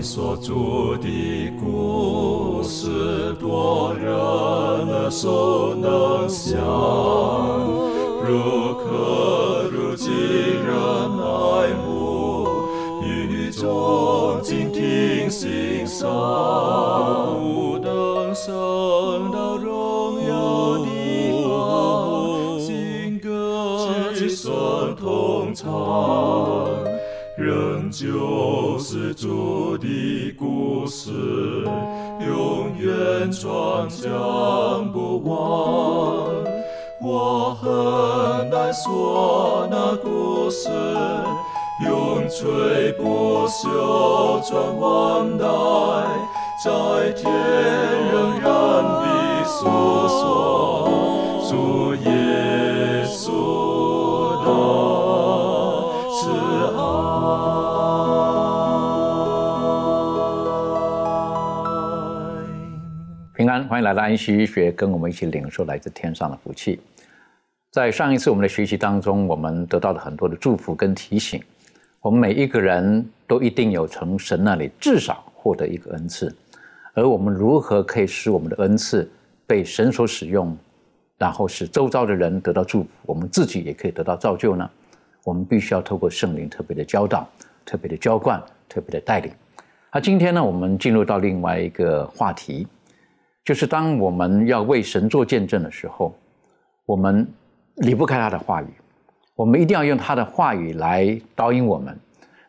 所著的故事，多人耳熟能详，如可如今人爱慕，与众静听欣赏，远传讲不忘。我很难说那故事，永垂不朽传万代，在天仍然的诉说主耶欢迎来到安息医学，跟我们一起领受来自天上的福气。在上一次我们的学习当中，我们得到了很多的祝福跟提醒。我们每一个人都一定有从神那里至少获得一个恩赐，而我们如何可以使我们的恩赐被神所使用，然后使周遭的人得到祝福，我们自己也可以得到造就呢？我们必须要透过圣灵特别的教导、特别的浇灌、特别的带领。那今天呢，我们进入到另外一个话题，就是当我们要为神做见证的时候，我们离不开他的话语，我们一定要用他的话语来导引我们。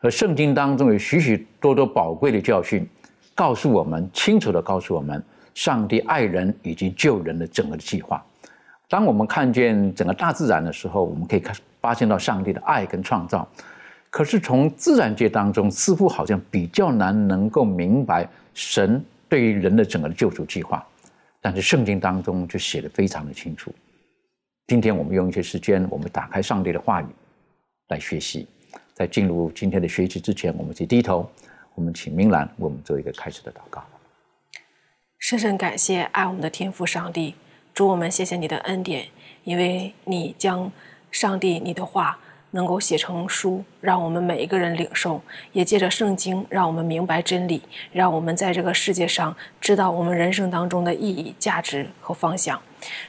而圣经当中有许许多多宝贵的教训，告诉我们清楚的告诉我们，上帝爱人以及救人的整个的计划。当我们看见整个大自然的时候，我们可以看发现到上帝的爱跟创造。可是从自然界当中，似乎好像比较难能够明白神对于人的整个的救赎计划。但是圣经当中就写得非常的清楚。今天我们用一些时间，我们打开上帝的话语来学习。在进入今天的学习之前，我们去低头，我们请明兰为我们做一个开始的祷告。深深感谢爱我们的天父上帝，主我们谢谢你的恩典，因为你将上帝你的话能够写成书，让我们每一个人领受，也借着圣经让我们明白真理，让我们在这个世界上知道我们人生当中的意义、价值和方向。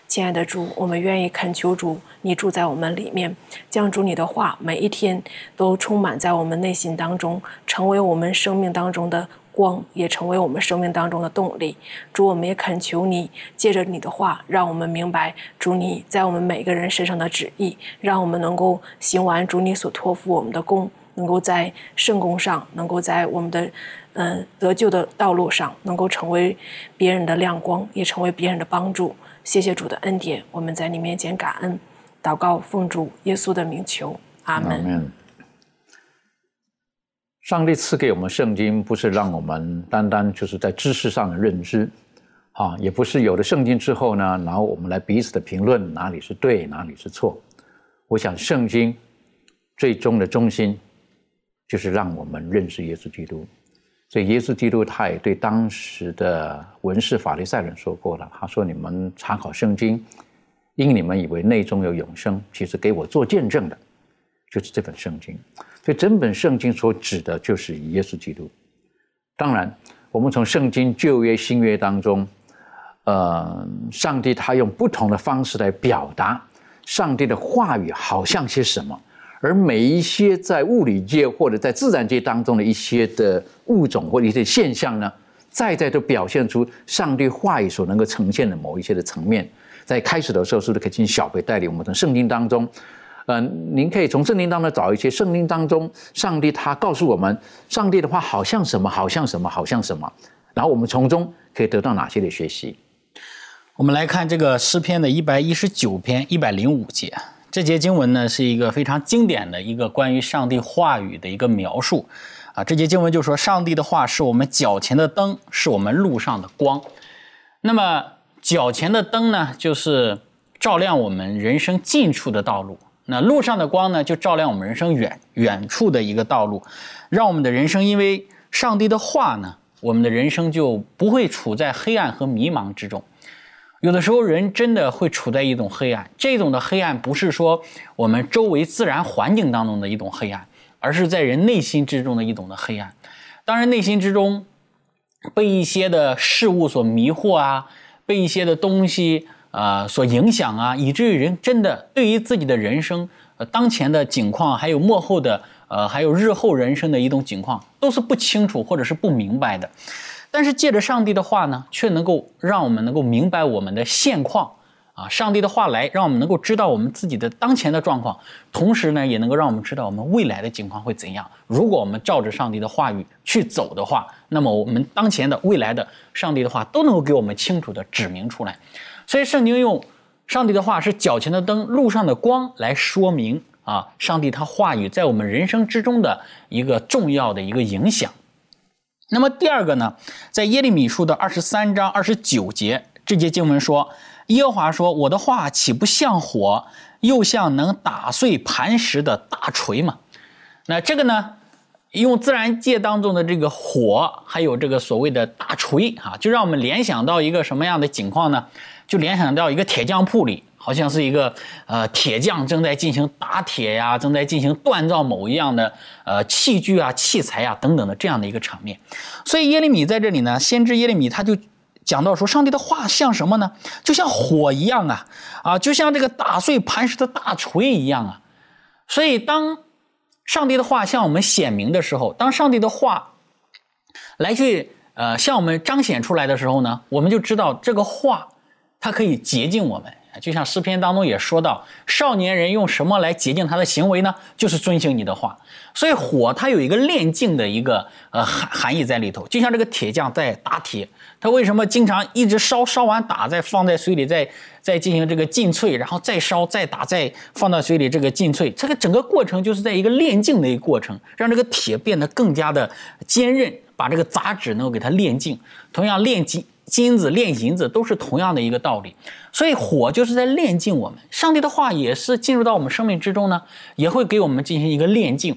亲爱的主，我们愿意恳求主，你住在我们里面，将主你的话每一天都充满在我们内心当中，成为我们生命当中的光，也成为我们生命当中的动力。主，我们也恳求你，借着你的话，让我们明白主你在我们每个人身上的旨意，让我们能够行完主你所托付我们的功，能够在圣功上，能够在我们的嗯得救的道路上，能够成为别人的亮光，也成为别人的帮助。谢谢主的恩典，我们在你面前感恩，祷告奉主耶稣的名求，阿门。上帝赐给我们圣经，不是让我们单单就是在知识上的认知，啊，也不是有了圣经之后呢，然后我们来彼此的评论哪里是对，哪里是错。我想圣经最终的中心就是让我们认识耶稣基督。所以耶稣基督他也对当时的文士法利赛人说过了，他说：“你们查考圣经，因你们以为内中有永生，其实给我做见证的，就是这本圣经。所以整本圣经所指的就是耶稣基督。当然，我们从圣经旧约、新约当中，呃，上帝他用不同的方式来表达上帝的话语，好像些什么。而每一些在物理界或者在自然界当中的一些的物种或者一些现象呢，再在都表现出上帝话语所能够呈现的某一些的层面。在开始的时候，是不是可以请小贝带领我们从圣经当中，呃，您可以从圣经当中找一些圣经当中上帝他告诉我们，上帝的话好像什么，好像什么，好像什么，然后我们从中可以得到哪些的学习？我们来看这个诗篇的一百一十九篇一百零五节，这节经文呢是一个非常经典的一个关于上帝话语的一个描述啊。这节经文就说：“上帝的话是我们脚前的灯，是我们路上的光。”那么脚前的灯呢，就是照亮我们人生近处的道路；那路上的光呢，就照亮我们人生远远处的一个道路，让我们的人生因为上帝的话呢，我们的人生就不会处在黑暗和迷茫之中。有的时候，人真的会处在一种黑暗，这种的黑暗不是说我们周围自然环境当中的一种黑暗，而是在人内心之中的一种的黑暗。当然，内心之中被一些的事物所迷惑啊，被一些的东西啊所影响啊，以至于人真的对于自己的人生、呃当前的景况，还有幕后的呃还有日后人生的一种景况，都是不清楚或者是不明白的。但是借着上帝的话呢，却能够让我们能够明白我们的现况。啊，上帝的话来，让我们能够知道我们自己的当前的状况，同时呢，也能够让我们知道我们未来的情况会怎样。如果我们照着上帝的话语去走的话，那么我们当前的、未来的，上帝的话都能够给我们清楚的指明出来。所以，圣经用上帝的话是脚前的灯，路上的光来说明啊，上帝他话语在我们人生之中的一个重要的一个影响。那么第二个呢，在耶利米书的二十三章二十九节这节经文说。耶和华说：“我的话岂不像火，又像能打碎磐石的大锤吗？”那这个呢，用自然界当中的这个火，还有这个所谓的大锤，哈，就让我们联想到一个什么样的景况呢？就联想到一个铁匠铺里，好像是一个呃铁匠正在进行打铁呀，正在进行锻造某一样的呃器具啊、器材啊等等的这样的一个场面。所以耶利米在这里呢，先知耶利米他就。讲到说，上帝的话像什么呢？就像火一样啊，啊，就像这个打碎磐石的大锤一样啊。所以，当上帝的话向我们显明的时候，当上帝的话来去呃向我们彰显出来的时候呢，我们就知道这个话它可以洁净我们。就像诗篇当中也说到，少年人用什么来洁净他的行为呢？就是遵行你的话。所以火它有一个炼净的一个呃含含义在里头，就像这个铁匠在打铁，他为什么经常一直烧，烧完打，再放在水里，再再进行这个浸淬，然后再烧，再打，再放到水里这个浸淬，这个整个过程就是在一个炼净的一个过程，让这个铁变得更加的坚韧，把这个杂质能够给它炼净。同样炼金。金子炼银子都是同样的一个道理，所以火就是在炼净我们。上帝的话也是进入到我们生命之中呢，也会给我们进行一个炼净，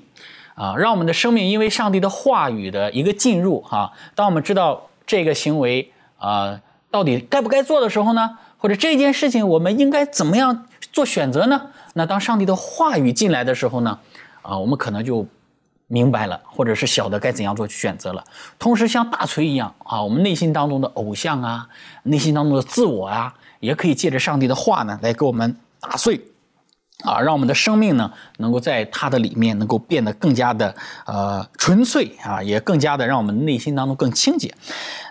啊，让我们的生命因为上帝的话语的一个进入，哈，当我们知道这个行为啊到底该不该做的时候呢，或者这件事情我们应该怎么样做选择呢？那当上帝的话语进来的时候呢，啊，我们可能就。明白了，或者是晓得该怎样做选择了。同时，像大锤一样啊，我们内心当中的偶像啊，内心当中的自我啊，也可以借着上帝的话呢，来给我们打碎啊，让我们的生命呢，能够在它的里面能够变得更加的呃纯粹啊，也更加的让我们内心当中更清洁。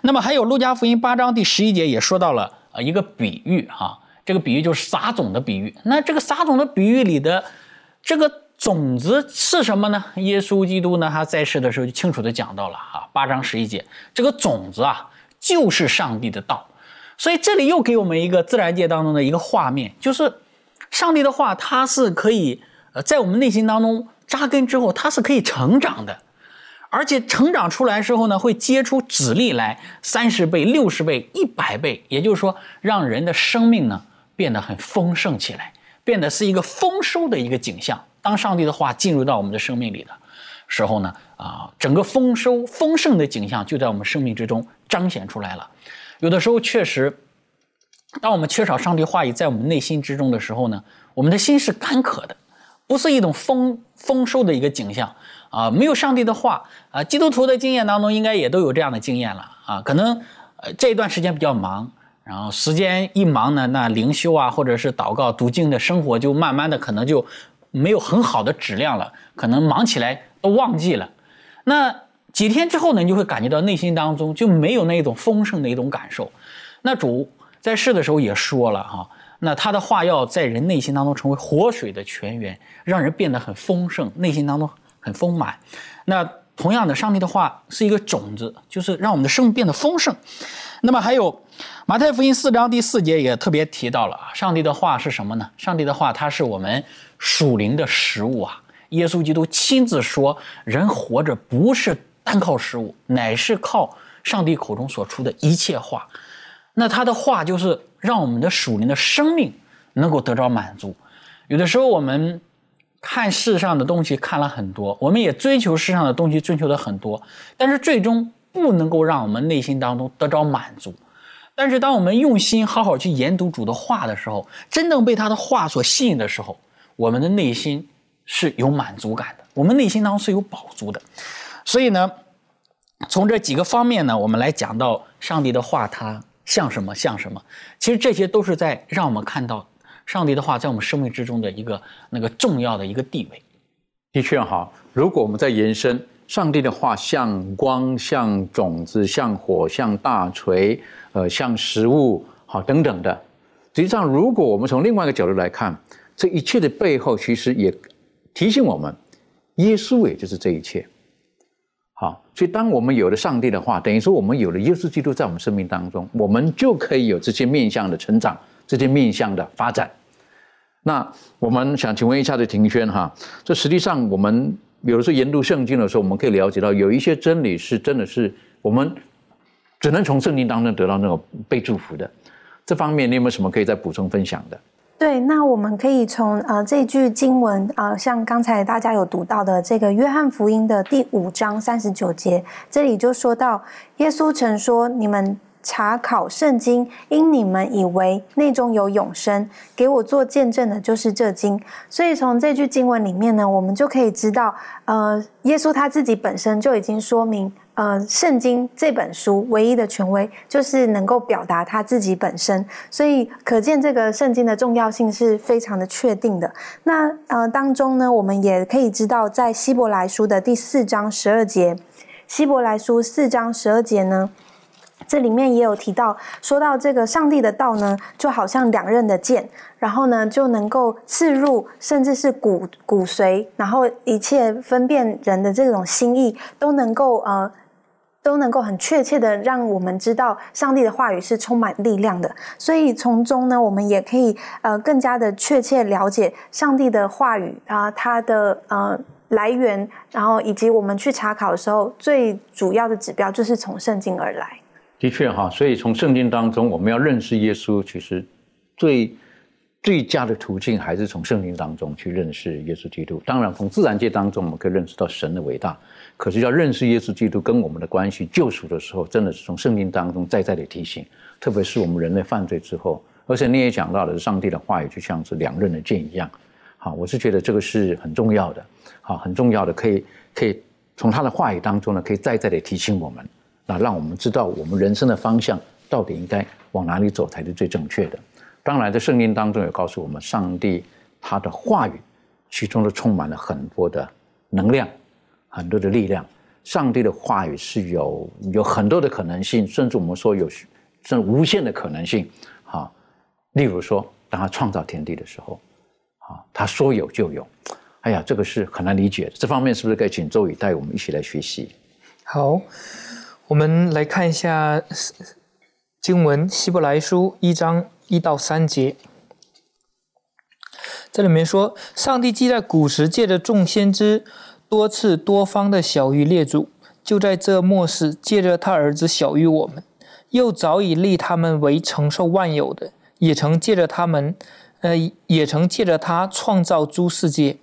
那么，还有路加福音八章第十一节也说到了呃一个比喻哈，这个比喻就是撒种的比喻。那这个撒种的比喻里的这个。种子是什么呢？耶稣基督呢？他在世的时候就清楚的讲到了哈，八章十一节，这个种子啊，就是上帝的道。所以这里又给我们一个自然界当中的一个画面，就是上帝的话，它是可以呃在我们内心当中扎根之后，它是可以成长的，而且成长出来之后呢，会结出籽粒来，三十倍、六十倍、一百倍，也就是说，让人的生命呢变得很丰盛起来，变得是一个丰收的一个景象。当上帝的话进入到我们的生命里的时候呢，啊，整个丰收丰盛的景象就在我们生命之中彰显出来了。有的时候确实，当我们缺少上帝话语在我们内心之中的时候呢，我们的心是干渴的，不是一种丰丰收的一个景象啊。没有上帝的话啊，基督徒的经验当中应该也都有这样的经验了啊。可能呃这一段时间比较忙，然后时间一忙呢，那灵修啊，或者是祷告读经的生活就慢慢的可能就。没有很好的质量了，可能忙起来都忘记了。那几天之后呢，你就会感觉到内心当中就没有那一种丰盛的一种感受。那主在世的时候也说了哈，那他的话要在人内心当中成为活水的泉源，让人变得很丰盛，内心当中很丰满。那同样的，上帝的话是一个种子，就是让我们的生命变得丰盛。那么还有马太福音四章第四节也特别提到了啊，上帝的话是什么呢？上帝的话，它是我们。属灵的食物啊，耶稣基督亲自说：“人活着不是单靠食物，乃是靠上帝口中所出的一切话。”那他的话就是让我们的属灵的生命能够得着满足。有的时候我们看世上的东西看了很多，我们也追求世上的东西追求的很多，但是最终不能够让我们内心当中得着满足。但是当我们用心好好去研读主的话的时候，真正被他的话所吸引的时候，我们的内心是有满足感的，我们内心当中是有饱足的，所以呢，从这几个方面呢，我们来讲到上帝的话，它像什么？像什么？其实这些都是在让我们看到上帝的话在我们生命之中的一个那个重要的一个地位。的确哈，如果我们在延伸上帝的话，像光、像种子、像火、像大锤，呃，像食物，好等等的。实际上，如果我们从另外一个角度来看，这一切的背后，其实也提醒我们，耶稣也就是这一切。好，所以当我们有了上帝的话，等于说我们有了耶稣基督在我们生命当中，我们就可以有这些面向的成长，这些面向的发展。那我们想请问一下的庭轩哈，这实际上我们有的时候研读圣经的时候，我们可以了解到有一些真理是真的是我们只能从圣经当中得到那种被祝福的。这方面你有没有什么可以再补充分享的？对，那我们可以从呃这句经文啊，像刚才大家有读到的这个约翰福音的第五章三十九节，这里就说到耶稣曾说：“你们查考圣经，因你们以为内中有永生，给我做见证的就是这经。”所以从这句经文里面呢，我们就可以知道，呃，耶稣他自己本身就已经说明。呃，圣经这本书唯一的权威就是能够表达他自己本身，所以可见这个圣经的重要性是非常的确定的。那呃当中呢，我们也可以知道，在希伯来书的第四章十二节，希伯来书四章十二节呢，这里面也有提到，说到这个上帝的道呢，就好像两刃的剑，然后呢就能够刺入，甚至是骨骨髓，然后一切分辨人的这种心意都能够呃。都能够很确切的让我们知道上帝的话语是充满力量的，所以从中呢，我们也可以呃更加的确切了解上帝的话语啊，它的呃来源，然后以及我们去查考的时候，最主要的指标就是从圣经而来。的确哈，所以从圣经当中，我们要认识耶稣，其实最最佳的途径还是从圣经当中去认识耶稣基督。当然，从自然界当中，我们可以认识到神的伟大。可是要认识耶稣基督跟我们的关系救赎的时候，真的是从圣经当中再再的提醒，特别是我们人类犯罪之后，而且你也讲到了上帝的话语就像是两刃的剑一样，好，我是觉得这个是很重要的，好，很重要的，可以可以从他的话语当中呢，可以再再的提醒我们，那让我们知道我们人生的方向到底应该往哪里走才是最正确的。当然，在圣经当中也告诉我们，上帝他的话语其中都充满了很多的能量。很多的力量，上帝的话语是有有很多的可能性，甚至我们说有甚无限的可能性。哈，例如说，当他创造天地的时候，啊，他说有就有。哎呀，这个是很难理解的。这方面是不是可以请周宇带我们一起来学习？好，我们来看一下经文《希伯来书》一章一到三节。这里面说，上帝既在古时借着众先知。多次多方的小于列祖，就在这末世借着他儿子小于我们，又早已立他们为承受万有的，也曾借着他们，呃，也曾借着他创造诸世界。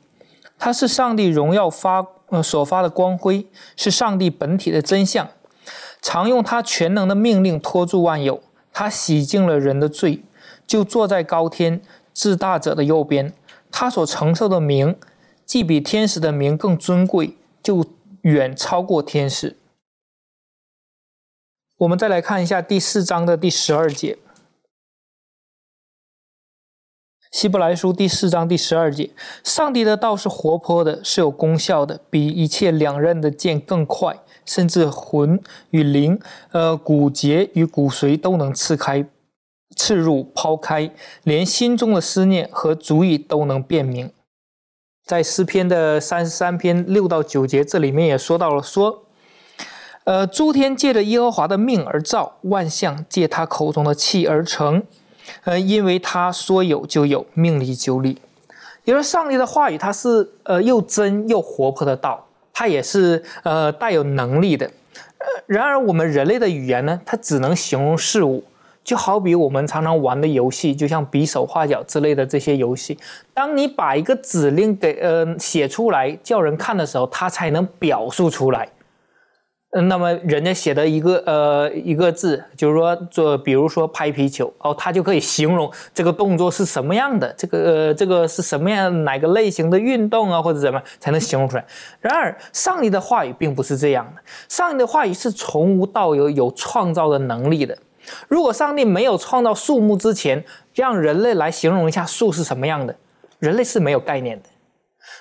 他是上帝荣耀发呃所发的光辉，是上帝本体的真相，常用他全能的命令托住万有。他洗净了人的罪，就坐在高天至大者的右边。他所承受的名。既比天使的名更尊贵，就远超过天使。我们再来看一下第四章的第十二节，《希伯来书》第四章第十二节：上帝的道是活泼的，是有功效的，比一切两刃的剑更快，甚至魂与灵、呃骨节与骨髓都能刺开、刺入、抛开，连心中的思念和主意都能辨明。在诗篇的三十三篇六到九节，这里面也说到了，说，呃，诸天借着耶和华的命而造，万象借他口中的气而成，呃，因为他说有就有，命里就立。因为上帝的话语，它是呃又真又活泼的道，它也是呃带有能力的。呃，然而我们人类的语言呢，它只能形容事物。就好比我们常常玩的游戏，就像比手画脚之类的这些游戏。当你把一个指令给呃写出来，叫人看的时候，它才能表述出来。嗯，那么人家写的一个呃一个字，就是说做，比如说拍皮球哦，他就可以形容这个动作是什么样的，这个呃这个是什么样哪个类型的运动啊，或者怎么才能形容出来？然而，上帝的话语并不是这样的，上帝的话语是从无到有，有创造的能力的。如果上帝没有创造树木之前，让人类来形容一下树是什么样的，人类是没有概念的。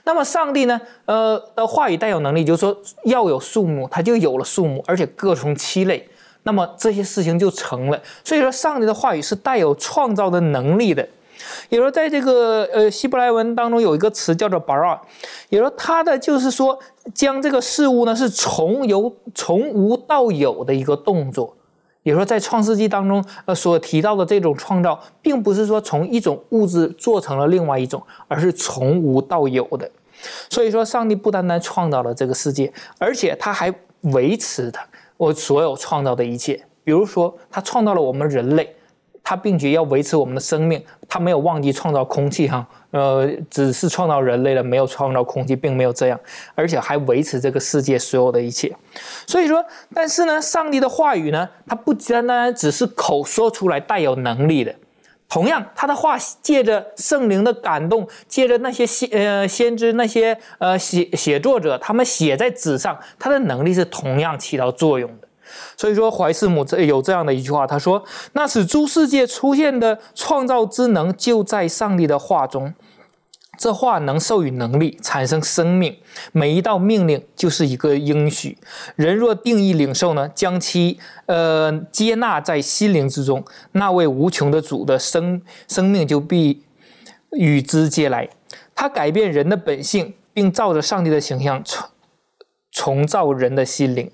那么上帝呢？呃，的话语带有能力，就是说要有树木，它就有了树木，而且各从其类。那么这些事情就成了。所以说，上帝的话语是带有创造的能力的。也说，在这个呃希伯来文当中有一个词叫做 bara，也说它的就是说将这个事物呢是从有从无到有的一个动作。比如说，在创世纪当中，呃，所提到的这种创造，并不是说从一种物质做成了另外一种，而是从无到有的。所以说，上帝不单单创造了这个世界，而且他还维持他我所有创造的一切。比如说，他创造了我们人类。他并且要维持我们的生命，他没有忘记创造空气哈，呃，只是创造人类了，没有创造空气，并没有这样，而且还维持这个世界所有的一切。所以说，但是呢，上帝的话语呢，它不单单只是口说出来带有能力的，同样，他的话借着圣灵的感动，借着那些先呃先知那些呃写写作者，他们写在纸上，他的能力是同样起到作用的。所以说，怀斯姆这有这样的一句话，他说：“那使诸世界出现的创造之能，就在上帝的话中。这话能授予能力，产生生命。每一道命令就是一个应许。人若定义领受呢，将其呃接纳在心灵之中，那位无穷的主的生生命就必与之接来。他改变人的本性，并照着上帝的形象重重造人的心灵。”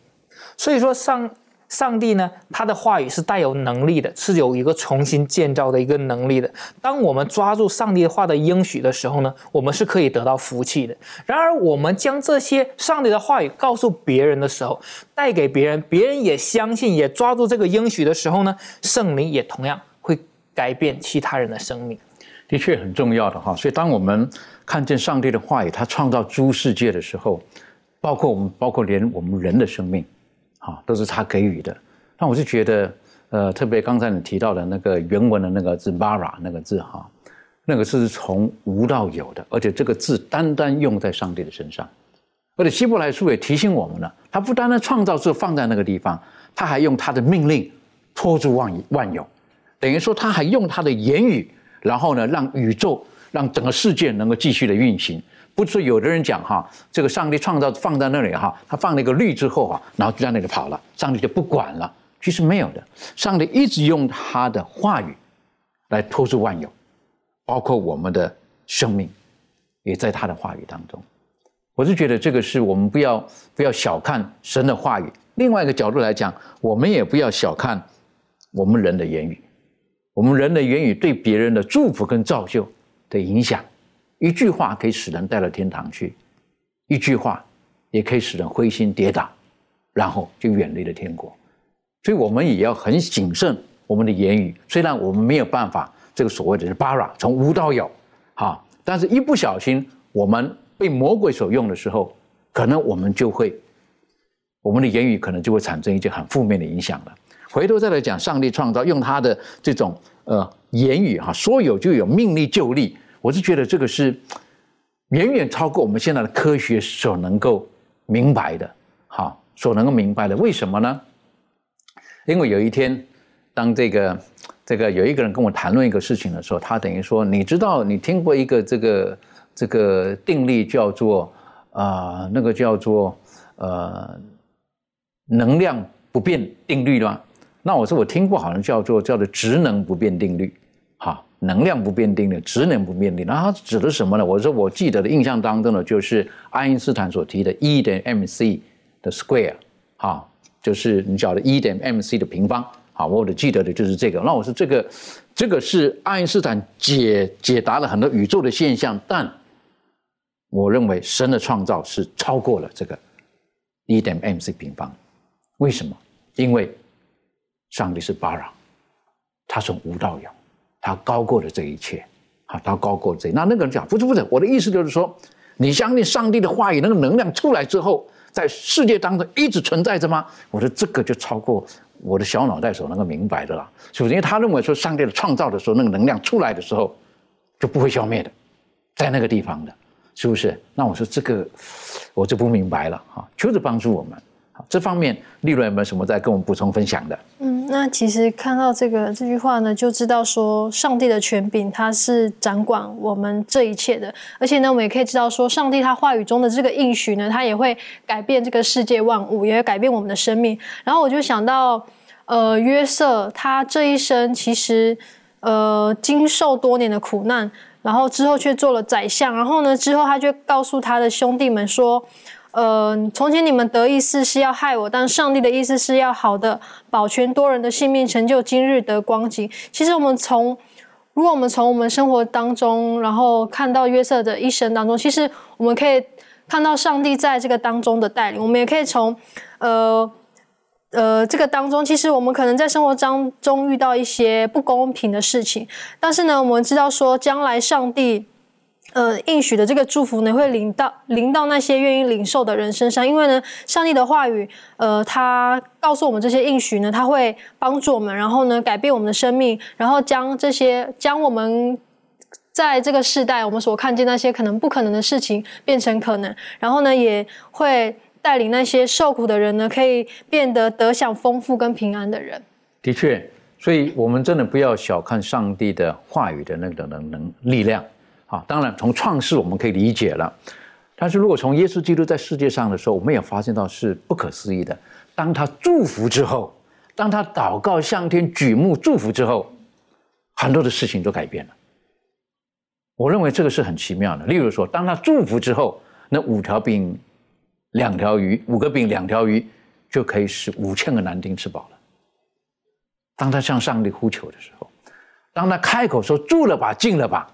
所以说，上上帝呢，他的话语是带有能力的，是有一个重新建造的一个能力的。当我们抓住上帝的话的应许的时候呢，我们是可以得到福气的。然而，我们将这些上帝的话语告诉别人的时候，带给别人，别人也相信，也抓住这个应许的时候呢，圣灵也同样会改变其他人的生命。的确很重要的哈。所以，当我们看见上帝的话语，他创造诸世界的时候，包括我们，包括连我们人的生命。啊，都是他给予的。那我就觉得，呃，特别刚才你提到的那个原文的那个字 “bara” 那个字哈，那个是从无到有的，而且这个字单单用在上帝的身上。而且希伯来书也提醒我们了，他不单单创造是放在那个地方，他还用他的命令托住万万有，等于说他还用他的言语，然后呢，让宇宙、让整个世界能够继续的运行。不是有的人讲哈，这个上帝创造放在那里哈，他放了一个律之后啊，然后就在那里跑了，上帝就不管了。其实没有的，上帝一直用他的话语来托住万有，包括我们的生命，也在他的话语当中。我是觉得这个是我们不要不要小看神的话语。另外一个角度来讲，我们也不要小看我们人的言语，我们人的言语对别人的祝福跟造就的影响。一句话可以使人带到天堂去，一句话也可以使人灰心跌倒，然后就远离了天国。所以，我们也要很谨慎我们的言语。虽然我们没有办法，这个所谓的是巴拉从无到有，哈，但是一不小心，我们被魔鬼所用的时候，可能我们就会，我们的言语可能就会产生一些很负面的影响了。回头再来讲，上帝创造用他的这种呃言语哈，说有就有，命立就立。我是觉得这个是远远超过我们现在的科学所能够明白的，好，所能够明白的。为什么呢？因为有一天，当这个这个有一个人跟我谈论一个事情的时候，他等于说，你知道，你听过一个这个这个定律叫做啊，那个叫做呃能量不变定律吗？那我说我听过，好像叫做叫做职能不变定律，好。能量不变定律，质能不变定，那它指的什么呢？我说我记得的印象当中呢，就是爱因斯坦所提的 E 等于 mc 的 square，啊，就是你晓得 E 等于 mc 的平方，好，我的记得的就是这个。那我说这个，这个是爱因斯坦解解答了很多宇宙的现象，但我认为神的创造是超过了这个 E 等于 mc 平方。为什么？因为上帝是巴拉，他从无到有。他高过了这一切，好，他高过这。那那个人讲不是不是，我的意思就是说，你相信上帝的话语，那个能量出来之后，在世界当中一直存在着吗？我说这个就超过我的小脑袋所能够明白的了。首先，他认为说上帝的创造的时候，那个能量出来的时候就不会消灭的，在那个地方的，是不是？那我说这个我就不明白了哈。求主帮助我们。这方面，利润有没有什么在跟我们补充分享的？嗯，那其实看到这个这句话呢，就知道说上帝的权柄他是掌管我们这一切的，而且呢，我们也可以知道说，上帝他话语中的这个应许呢，他也会改变这个世界万物，也会改变我们的生命。然后我就想到，呃，约瑟他这一生其实呃经受多年的苦难，然后之后却做了宰相，然后呢之后他就告诉他的兄弟们说。呃，从前你们得意思是要害我，但上帝的意思是要好的保全多人的性命，成就今日的光景。其实我们从，如果我们从我们生活当中，然后看到约瑟的一生当中，其实我们可以看到上帝在这个当中的带领。我们也可以从，呃呃这个当中，其实我们可能在生活当中遇到一些不公平的事情，但是呢，我们知道说将来上帝。呃，应许的这个祝福呢，会临到临到那些愿意领受的人身上，因为呢，上帝的话语，呃，他告诉我们这些应许呢，他会帮助我们，然后呢，改变我们的生命，然后将这些将我们在这个时代我们所看见那些可能不可能的事情变成可能，然后呢，也会带领那些受苦的人呢，可以变得得享丰富跟平安的人。的确，所以我们真的不要小看上帝的话语的那个能能力量。啊，当然，从创世我们可以理解了，但是如果从耶稣基督在世界上的时候，我们也发现到是不可思议的。当他祝福之后，当他祷告向天举目祝福之后，很多的事情都改变了。我认为这个是很奇妙的。例如说，当他祝福之后，那五条饼、两条鱼，五个饼、两条鱼，就可以使五千个男丁吃饱了。当他向上帝呼求的时候，当他开口说住了吧，进了吧。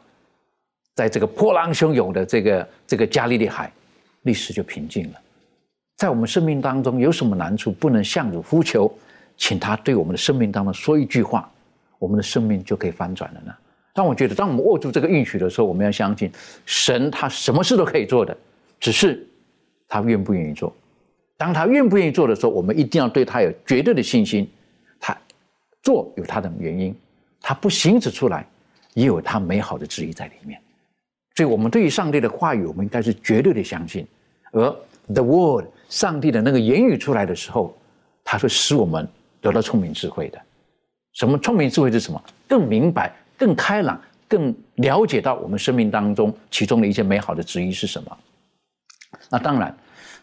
在这个波浪汹涌的这个这个加利利海，历史就平静了。在我们生命当中有什么难处，不能向主呼求，请他对我们的生命当中说一句话，我们的生命就可以翻转了呢？但我觉得，当我们握住这个应许的时候，我们要相信神，他什么事都可以做的，只是他愿不愿意做。当他愿不愿意做的时候，我们一定要对他有绝对的信心。他做有他的原因，他不行使出来，也有他美好的旨意在里面。所以，我们对于上帝的话语，我们应该是绝对的相信。而 the word，上帝的那个言语出来的时候，它会使我们得到聪明智慧的。什么聪明智慧是什么？更明白、更开朗、更了解到我们生命当中其中的一些美好的旨意是什么。那当然，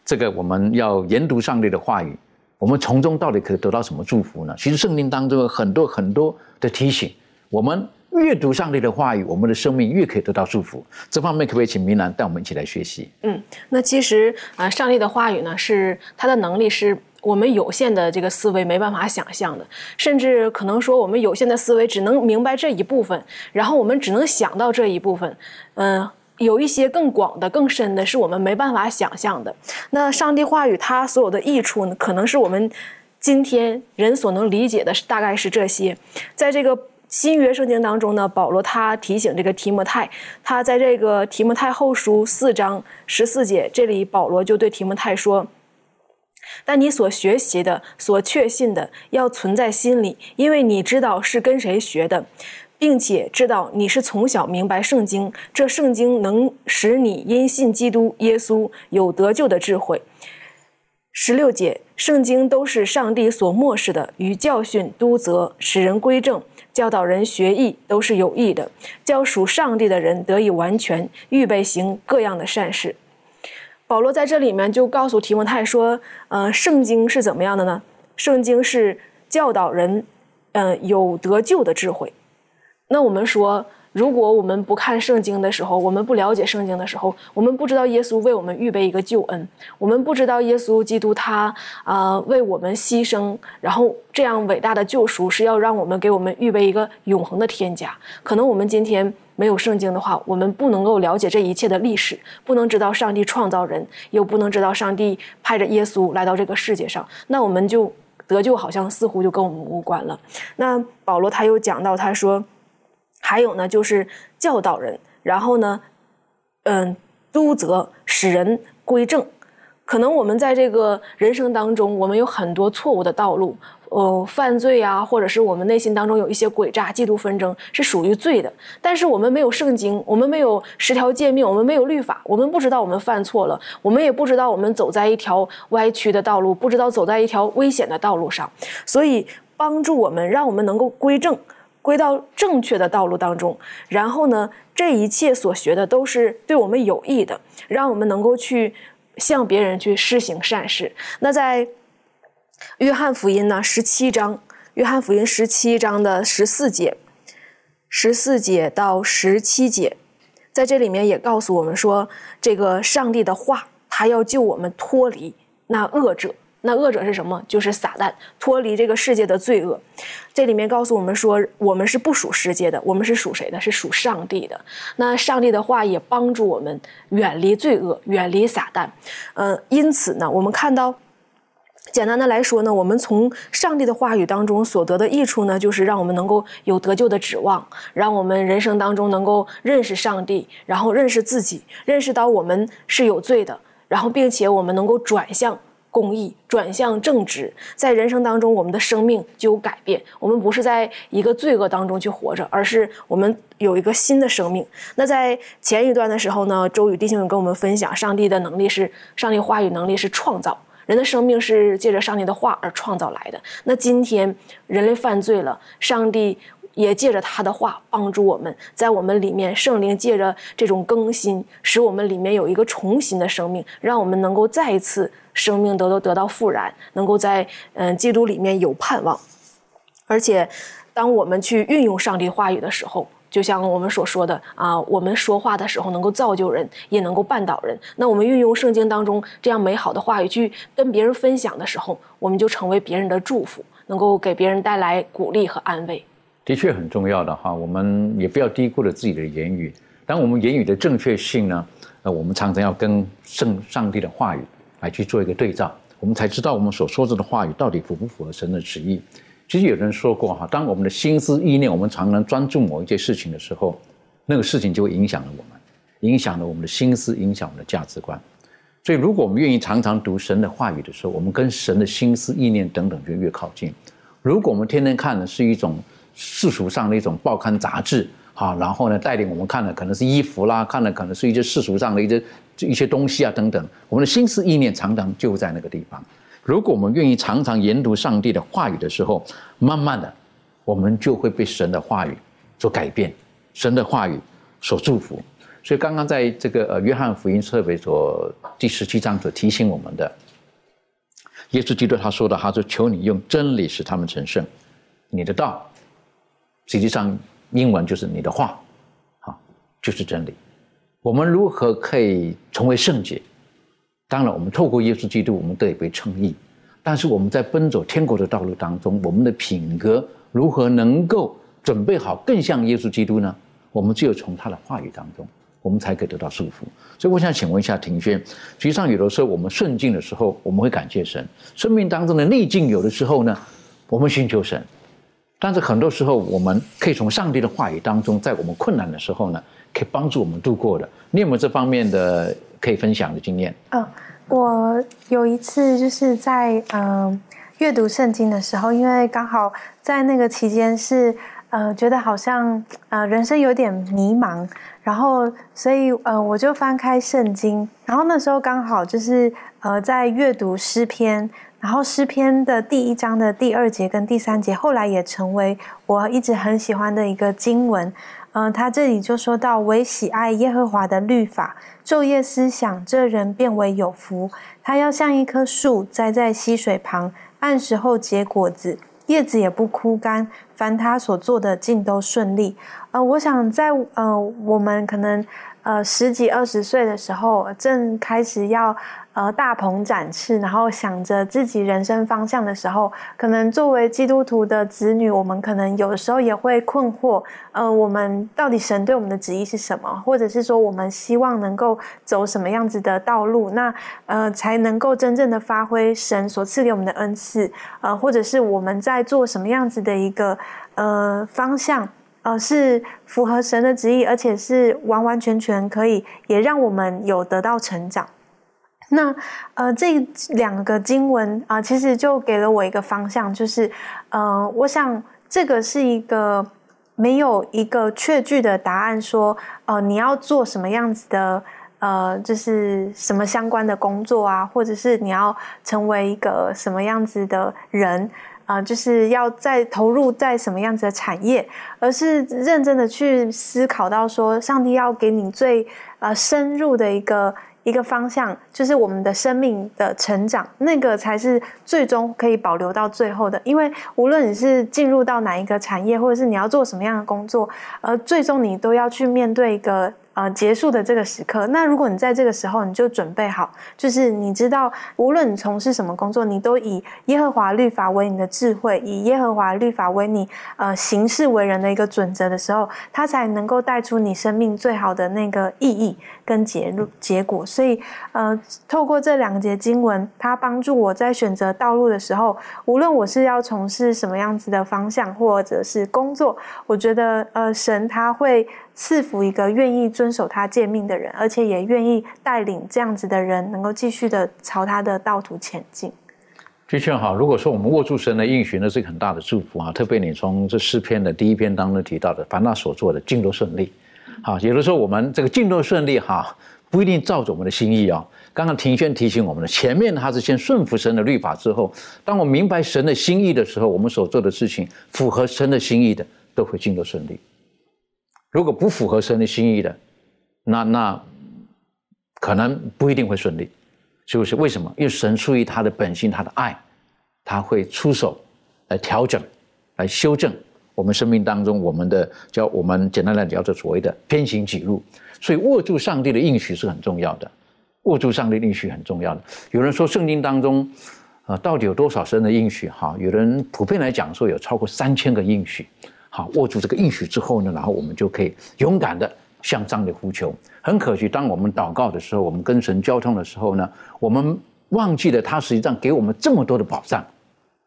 这个我们要研读上帝的话语，我们从中到底可以得到什么祝福呢？其实圣经当中有很多很多的提醒，我们。阅读上帝的话语，我们的生命越可以得到祝福。这方面可不可以请明兰带我们一起来学习？嗯，那其实啊，上帝的话语呢，是他的能力，是我们有限的这个思维没办法想象的，甚至可能说我们有限的思维只能明白这一部分，然后我们只能想到这一部分。嗯，有一些更广的、更深的，是我们没办法想象的。那上帝话语它所有的益处呢，可能是我们今天人所能理解的，大概是这些，在这个。新约圣经当中呢，保罗他提醒这个提摩太，他在这个提摩太后书四章十四节，这里保罗就对提摩太说：“但你所学习的、所确信的，要存在心里，因为你知道是跟谁学的，并且知道你是从小明白圣经，这圣经能使你因信基督耶稣有得救的智慧。”十六节，圣经都是上帝所漠视的，与教训、督责、使人归正。教导人学艺都是有益的，教属上帝的人得以完全，预备行各样的善事。保罗在这里面就告诉提摩太说：“呃，圣经是怎么样的呢？圣经是教导人，嗯，有得救的智慧。那我们说。”如果我们不看圣经的时候，我们不了解圣经的时候，我们不知道耶稣为我们预备一个救恩，我们不知道耶稣基督他啊为我们牺牲，然后这样伟大的救赎是要让我们给我们预备一个永恒的天家。可能我们今天没有圣经的话，我们不能够了解这一切的历史，不能知道上帝创造人，又不能知道上帝派着耶稣来到这个世界上，那我们就得救好像似乎就跟我们无关了。那保罗他又讲到，他说。还有呢，就是教导人，然后呢，嗯，督责使人归正。可能我们在这个人生当中，我们有很多错误的道路，呃，犯罪啊，或者是我们内心当中有一些诡诈、嫉妒、纷争，是属于罪的。但是我们没有圣经，我们没有十条诫命，我们没有律法，我们不知道我们犯错了，我们也不知道我们走在一条歪曲的道路，不知道走在一条危险的道路上。所以帮助我们，让我们能够归正，归到正确的道路当中。然后呢，这一切所学的都是对我们有益的，让我们能够去。向别人去施行善事。那在约翰福音呢，十七章，约翰福音十七章的十四节，十四节到十七节，在这里面也告诉我们说，这个上帝的话，他要救我们脱离那恶者。那恶者是什么？就是撒旦，脱离这个世界的罪恶。这里面告诉我们说，我们是不属世界的，我们是属谁的？是属上帝的。那上帝的话也帮助我们远离罪恶，远离撒旦。嗯，因此呢，我们看到，简单的来说呢，我们从上帝的话语当中所得的益处呢，就是让我们能够有得救的指望，让我们人生当中能够认识上帝，然后认识自己，认识到我们是有罪的，然后并且我们能够转向。公益转向正直，在人生当中，我们的生命就有改变。我们不是在一个罪恶当中去活着，而是我们有一个新的生命。那在前一段的时候呢，周宇弟兄跟我们分享，上帝的能力是上帝话语能力是创造人的生命，是借着上帝的话而创造来的。那今天人类犯罪了，上帝。也借着他的话帮助我们，在我们里面，圣灵借着这种更新，使我们里面有一个重新的生命，让我们能够再一次生命得到得到复燃，能够在嗯基督里面有盼望。而且，当我们去运用上帝话语的时候，就像我们所说的啊，我们说话的时候能够造就人，也能够绊倒人。那我们运用圣经当中这样美好的话语去跟别人分享的时候，我们就成为别人的祝福，能够给别人带来鼓励和安慰。的确很重要的哈，我们也不要低估了自己的言语。当我们言语的正确性呢，呃，我们常常要跟圣上帝的话语来去做一个对照，我们才知道我们所说着的话语到底符不符合神的旨意。其实有人说过哈，当我们的心思意念，我们常常专注某一件事情的时候，那个事情就会影响了我们，影响了我们的心思，影响我们的价值观。所以，如果我们愿意常常读神的话语的时候，我们跟神的心思意念等等就越靠近。如果我们天天看的是一种，世俗上的一种报刊杂志，哈，然后呢，带领我们看的可能是衣服啦，看的可能是一些世俗上的一些一些东西啊，等等。我们的心思意念常常就在那个地方。如果我们愿意常常研读上帝的话语的时候，慢慢的，我们就会被神的话语所改变，神的话语所祝福。所以刚刚在这个呃约翰福音特别所第十七章所提醒我们的，耶稣基督他说的，他说：“求你用真理使他们成圣，你的道。”实际上，英文就是你的话，好，就是真理。我们如何可以成为圣洁？当然，我们透过耶稣基督，我们得以被称义。但是我们在奔走天国的道路当中，我们的品格如何能够准备好更像耶稣基督呢？我们只有从他的话语当中，我们才可以得到束缚。所以，我想请问一下庭轩，实际上有的时候我们顺境的时候，我们会感谢神；生命当中的逆境，有的时候呢，我们寻求神。但是很多时候，我们可以从上帝的话语当中，在我们困难的时候呢，可以帮助我们度过的。你有没有这方面的可以分享的经验？嗯，我有一次就是在嗯阅读圣经的时候，因为刚好在那个期间是呃觉得好像呃人生有点迷茫，然后所以呃我就翻开圣经，然后那时候刚好就是呃在阅读诗篇。然后诗篇的第一章的第二节跟第三节，后来也成为我一直很喜欢的一个经文。嗯，他这里就说到：“唯喜爱耶和华的律法，昼夜思想，这人变为有福。他要像一棵树栽在溪水旁，按时候结果子，叶子也不枯干。凡他所做的，尽都顺利。”呃，我想在呃我们可能呃十几二十岁的时候，正开始要。呃，大鹏展翅，然后想着自己人生方向的时候，可能作为基督徒的子女，我们可能有时候也会困惑，呃，我们到底神对我们的旨意是什么？或者是说，我们希望能够走什么样子的道路，那呃，才能够真正的发挥神所赐给我们的恩赐？呃，或者是我们在做什么样子的一个呃方向？呃，是符合神的旨意，而且是完完全全可以也让我们有得到成长。那呃，这两个经文啊，其实就给了我一个方向，就是呃，我想这个是一个没有一个确据的答案，说呃，你要做什么样子的呃，就是什么相关的工作啊，或者是你要成为一个什么样子的人啊，就是要在投入在什么样子的产业，而是认真的去思考到说，上帝要给你最呃深入的一个。一个方向就是我们的生命的成长，那个才是最终可以保留到最后的。因为无论你是进入到哪一个产业，或者是你要做什么样的工作，呃，最终你都要去面对一个。呃，结束的这个时刻，那如果你在这个时候，你就准备好，就是你知道，无论你从事什么工作，你都以耶和华律法为你的智慧，以耶和华律法为你呃行事为人的一个准则的时候，它才能够带出你生命最好的那个意义跟结结果。所以，呃，透过这两节经文，它帮助我在选择道路的时候，无论我是要从事什么样子的方向，或者是工作，我觉得呃，神他会。赐福一个愿意遵守他诫命的人，而且也愿意带领这样子的人，能够继续的朝他的道途前进。的确哈，如果说我们握住神的应许，那是一个很大的祝福啊。特别你从这诗篇的第一篇当中提到的，凡他所做的尽都顺利。好，有的时候我们这个尽都顺利哈，不一定照着我们的心意啊。刚刚庭轩提醒我们的，前面他是先顺服神的律法之后，当我明白神的心意的时候，我们所做的事情符合神的心意的，都会尽都顺利。如果不符合神的心意的，那那可能不一定会顺利，是不是？为什么？因为神出于他的本性，他的爱，他会出手来调整、来修正我们生命当中我们的叫我们简单来讲叫所谓的偏行己路。所以握住上帝的应许是很重要的，握住上帝的应许很重要的。有人说圣经当中啊，到底有多少神的应许？哈，有人普遍来讲说有超过三千个应许。好，握住这个应许之后呢，然后我们就可以勇敢的向上帝呼求。很可惜，当我们祷告的时候，我们跟神交通的时候呢，我们忘记了他实际上给我们这么多的保障，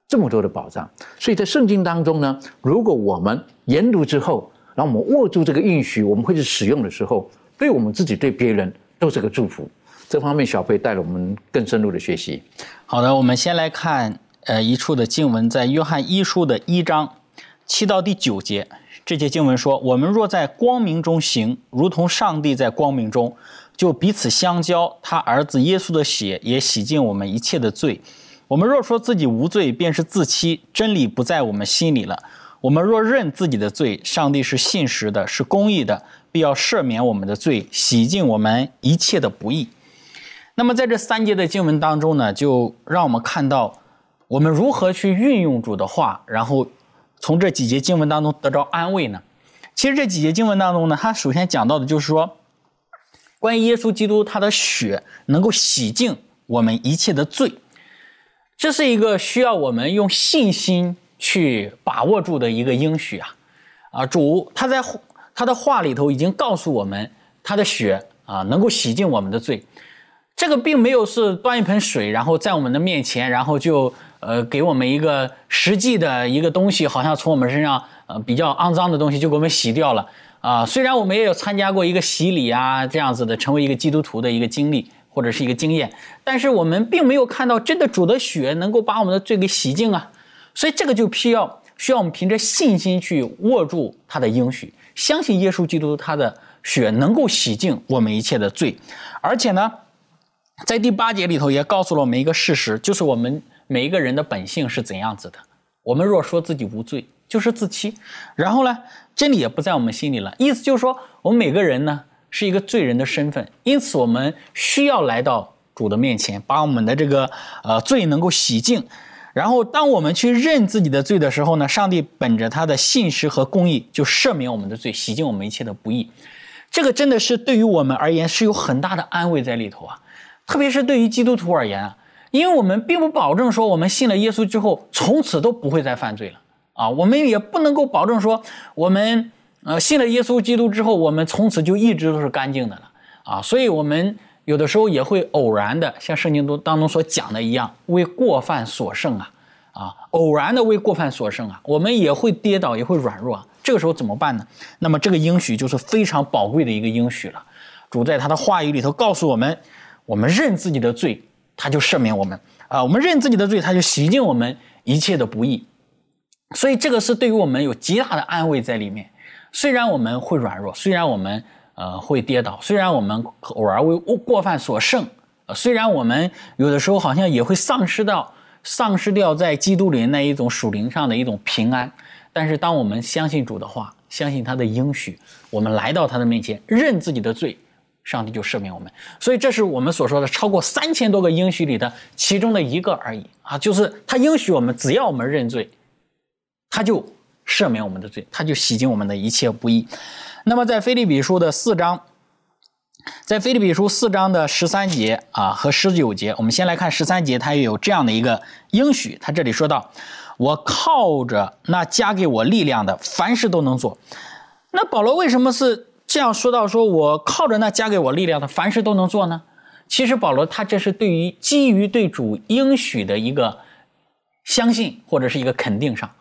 这么多的保障。所以在圣经当中呢，如果我们研读之后，然后我们握住这个应许，我们会去使用的时候，对我们自己、对别人都是个祝福。这方面，小贝带了我们更深入的学习。好的，我们先来看呃一处的经文，在约翰一书的一章。七到第九节，这节经文说：“我们若在光明中行，如同上帝在光明中，就彼此相交。他儿子耶稣的血也洗净我们一切的罪。我们若说自己无罪，便是自欺，真理不在我们心里了。我们若认自己的罪，上帝是信实的，是公义的，必要赦免我们的罪，洗净我们一切的不义。”那么在这三节的经文当中呢，就让我们看到我们如何去运用主的话，然后。从这几节经文当中得着安慰呢？其实这几节经文当中呢，它首先讲到的就是说，关于耶稣基督他的血能够洗净我们一切的罪，这是一个需要我们用信心去把握住的一个应许啊！啊，主他在他的话里头已经告诉我们，他的血啊能够洗净我们的罪。这个并没有是端一盆水，然后在我们的面前，然后就。呃，给我们一个实际的一个东西，好像从我们身上呃比较肮脏的东西就给我们洗掉了啊。虽然我们也有参加过一个洗礼啊这样子的，成为一个基督徒的一个经历或者是一个经验，但是我们并没有看到真的主的血能够把我们的罪给洗净啊。所以这个就需要需要我们凭着信心去握住他的应许，相信耶稣基督他的血能够洗净我们一切的罪，而且呢，在第八节里头也告诉了我们一个事实，就是我们。每一个人的本性是怎样子的？我们若说自己无罪，就是自欺。然后呢，真理也不在我们心里了。意思就是说，我们每个人呢是一个罪人的身份，因此我们需要来到主的面前，把我们的这个呃罪能够洗净。然后，当我们去认自己的罪的时候呢，上帝本着他的信实和公义，就赦免我们的罪，洗净我们一切的不义。这个真的是对于我们而言是有很大的安慰在里头啊，特别是对于基督徒而言啊。因为我们并不保证说我们信了耶稣之后从此都不会再犯罪了。啊，我们也不能够保证说我们呃信了耶稣基督之后我们从此就一直都是干净的了。啊，所以我们有的时候也会偶然的像圣经中当中所讲的一样为过犯所胜啊。啊，偶然的为过犯所胜啊，我们也会跌倒也会软弱，这个时候怎么办呢？那么这个应许就是非常宝贵的一个应许了，主在他的话语里头告诉我们。我们认自己的罪，他就赦免我们啊；我们认自己的罪，他就洗净我们一切的不义。所以这个是对于我们有极大的安慰在里面。虽然我们会软弱，虽然我们呃会跌倒，虽然我们偶尔为过犯所胜，呃，虽然我们有的时候好像也会丧失到丧失掉在基督里那一种属灵上的一种平安，但是当我们相信主的话，相信他的应许，我们来到他的面前认自己的罪，上帝就赦免我们。所以这是我们所说的超过三千多个应许里的其中的一个而已啊，就是他应许我们，只要我们认罪，他就。赦免我们的罪，他就洗净我们的一切不义。那么，在腓立比书的四章，在腓立比书四章的十三节啊和十九节，我们先来看十三节，它也有这样的一个应许。他这里说到：“我靠着那加给我力量的，凡事都能做。”那保罗为什么是这样说到？说我靠着那加给我力量的，凡事都能做呢？其实保罗他这是对于基于对主应许的一个相信或者是一个肯定上。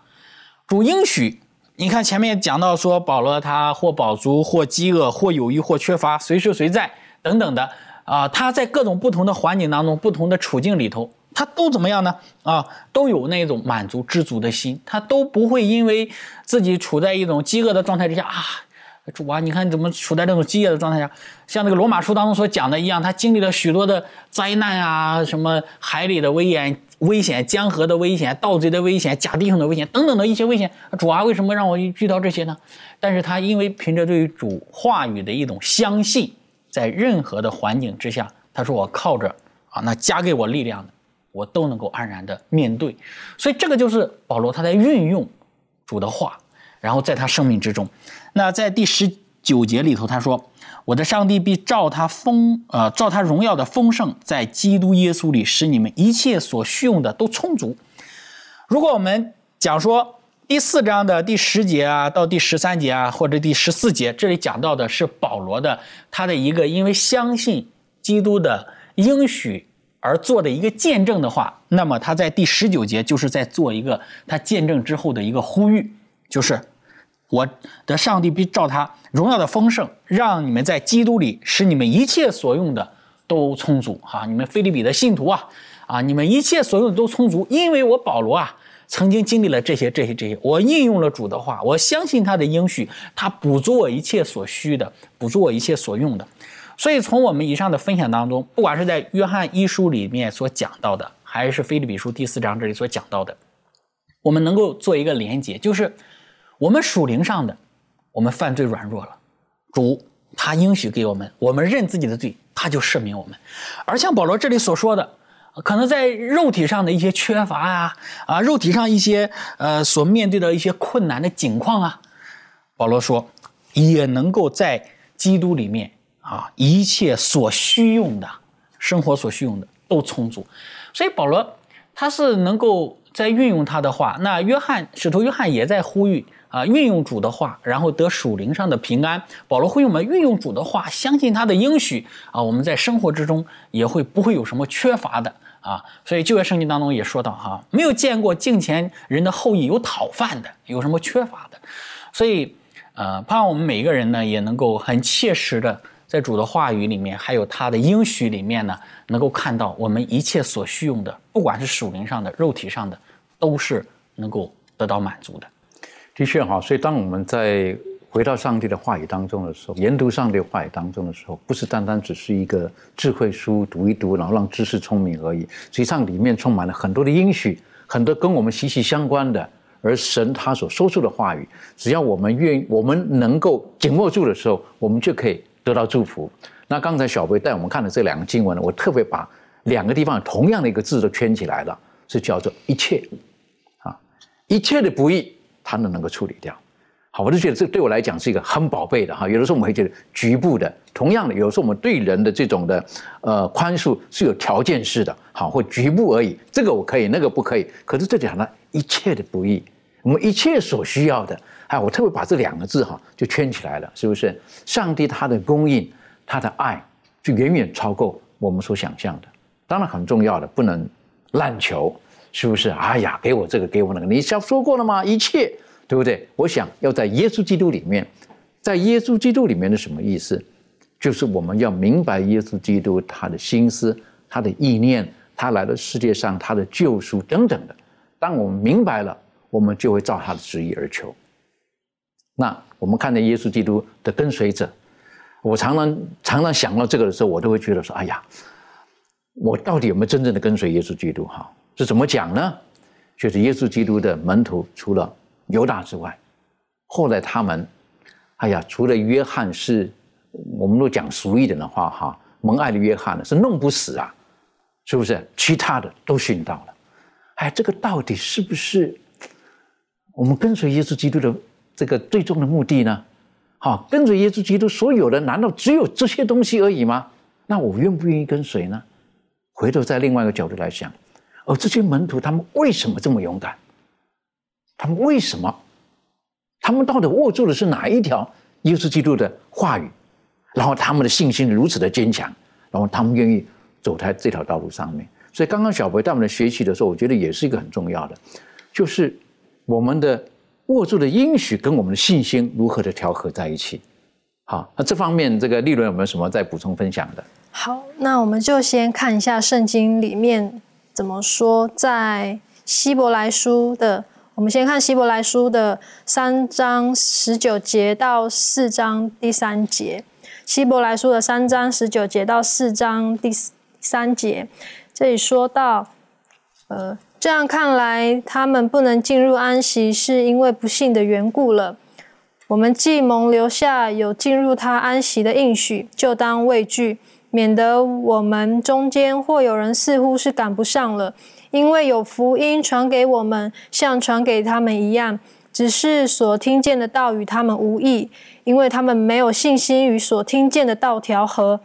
主应许，你看前面讲到说保罗他或饱足或饥饿或有余或缺乏随时随在等等的啊，他在各种不同的环境当中、不同的处境里头，他都怎么样呢？啊，都有那种满足知足的心，他都不会因为自己处在一种饥饿的状态之下啊，主啊，你看怎么处在这种饥饿的状态下？像那个罗马书当中所讲的一样，他经历了许多的灾难啊，什么海里的危险。危险，江河的危险，盗贼的危险，假弟兄的危险，等等的一些危险。主啊，为什么让我遇到这些呢？但是他因为凭着对于主话语的一种相信，在任何的环境之下，他说我靠着啊，那加给我力量的，我都能够安然的面对。所以这个就是保罗他在运用主的话，然后在他生命之中。那在第十九节里头，他说。我的上帝必照他丰呃照他荣耀的丰盛，在基督耶稣里使你们一切所需用的都充足。如果我们讲说第四章的第十节啊到第十三节啊或者第十四节，这里讲到的是保罗的他的一个因为相信基督的应许而做的一个见证的话，那么他在第十九节就是在做一个他见证之后的一个呼吁，就是我的上帝必照他。荣耀的丰盛，让你们在基督里使你们一切所用的都充足。哈，你们菲利比的信徒啊，啊，你们一切所用的都充足，因为我保罗啊，曾经经历了这些、这些、这些。我应用了主的话，我相信他的应许，他补足我一切所需的，补足我一切所用的。所以，从我们以上的分享当中，不管是在约翰一书里面所讲到的，还是菲利比书第四章这里所讲到的，我们能够做一个连结，就是我们属灵上的。我们犯罪软弱了，主他应许给我们，我们认自己的罪，他就赦免我们。而像保罗这里所说的，可能在肉体上的一些缺乏啊，啊，肉体上一些呃所面对的一些困难的境况啊，保罗说也能够在基督里面啊，一切所需用的生活所需用的都充足。所以保罗他是能够在运用他的话，那约翰使徒约翰也在呼吁。啊，运用主的话，然后得属灵上的平安。保罗会用我们运用主的话，相信他的应许啊，我们在生活之中也会不会有什么缺乏的啊。所以旧约圣经当中也说到哈，没有见过敬前人的后裔有讨饭的，有什么缺乏的。所以，呃，盼望我们每一个人呢，也能够很切实的在主的话语里面，还有他的应许里面呢，能够看到我们一切所需用的，不管是属灵上的、肉体上的，都是能够得到满足的。的确哈，所以当我们在回到上帝的话语当中的时候，研读上帝话语当中的时候，不是单单只是一个智慧书读一读，然后让知识聪明而已。实际上里面充满了很多的应许，很多跟我们息息相关的。而神他所说出的话语，只要我们愿，我们能够紧握住的时候，我们就可以得到祝福。那刚才小贝带我们看的这两个经文呢，我特别把两个地方同样的一个字都圈起来了，是叫做一切啊，一切的不易。他能能够处理掉，好，我就觉得这对我来讲是一个很宝贝的哈。有的时候我们会觉得局部的，同样的，有的时候我们对人的这种的呃宽恕是有条件式的，好，或局部而已，这个我可以，那个不可以。可是这讲呢，一切的不易，我们一切所需要的，哎，我特别把这两个字哈就圈起来了，是不是？上帝他的供应，他的爱，就远远超过我们所想象的。当然很重要的，不能滥求。是不是？哎呀，给我这个，给我那个，你像说过了吗？一切，对不对？我想要在耶稣基督里面，在耶稣基督里面的什么意思？就是我们要明白耶稣基督他的心思、他的意念，他来到世界上他的救赎等等的。当我们明白了，我们就会照他的旨意而求。那我们看见耶稣基督的跟随者，我常常常常想到这个的时候，我都会觉得说：“哎呀，我到底有没有真正的跟随耶稣基督？哈，这怎么讲呢？就是耶稣基督的门徒，除了犹大之外，后来他们，哎呀，除了约翰是，我们都讲俗一点的话，哈，蒙爱的约翰呢是弄不死啊，是不是？其他的都殉道了。哎，这个到底是不是我们跟随耶稣基督的？”这个最终的目的呢？好，跟随耶稣基督所有的，难道只有这些东西而已吗？那我愿不愿意跟随呢？回头在另外一个角度来想，而这些门徒他们为什么这么勇敢？他们为什么？他们到底握住的是哪一条耶稣基督的话语？然后他们的信心如此的坚强，然后他们愿意走在这条道路上面。所以刚刚小培带我们学习的时候，我觉得也是一个很重要的，就是我们的。握住的应许跟我们的信心如何的调和在一起？好，那这方面这个利润有没有什么再补充分享的？好，那我们就先看一下圣经里面怎么说，在希伯来书的，我们先看希伯来书的三章十九节到四章第三节。希伯来书的三章十九节到四章第三节，这里说到，呃。这样看来，他们不能进入安息，是因为不幸的缘故了。我们既蒙留下有进入他安息的应许，就当畏惧，免得我们中间或有人似乎是赶不上了。因为有福音传给我们，像传给他们一样，只是所听见的道与他们无异，因为他们没有信心与所听见的道调和。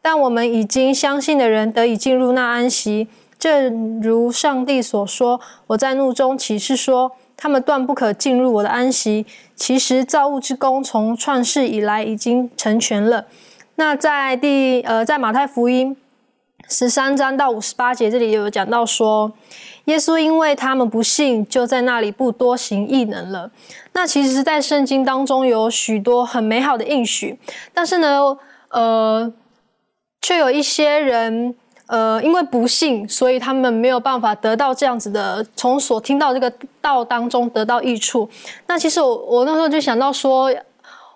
但我们已经相信的人得以进入那安息。正如上帝所说，我在怒中启示说，他们断不可进入我的安息。其实造物之功从创世以来已经成全了。那在第呃，在马太福音十三章到五十八节这里有讲到说，耶稣因为他们不信，就在那里不多行异能了。那其实，在圣经当中有许多很美好的应许，但是呢，呃，却有一些人。呃，因为不信，所以他们没有办法得到这样子的，从所听到这个道当中得到益处。那其实我我那时候就想到说，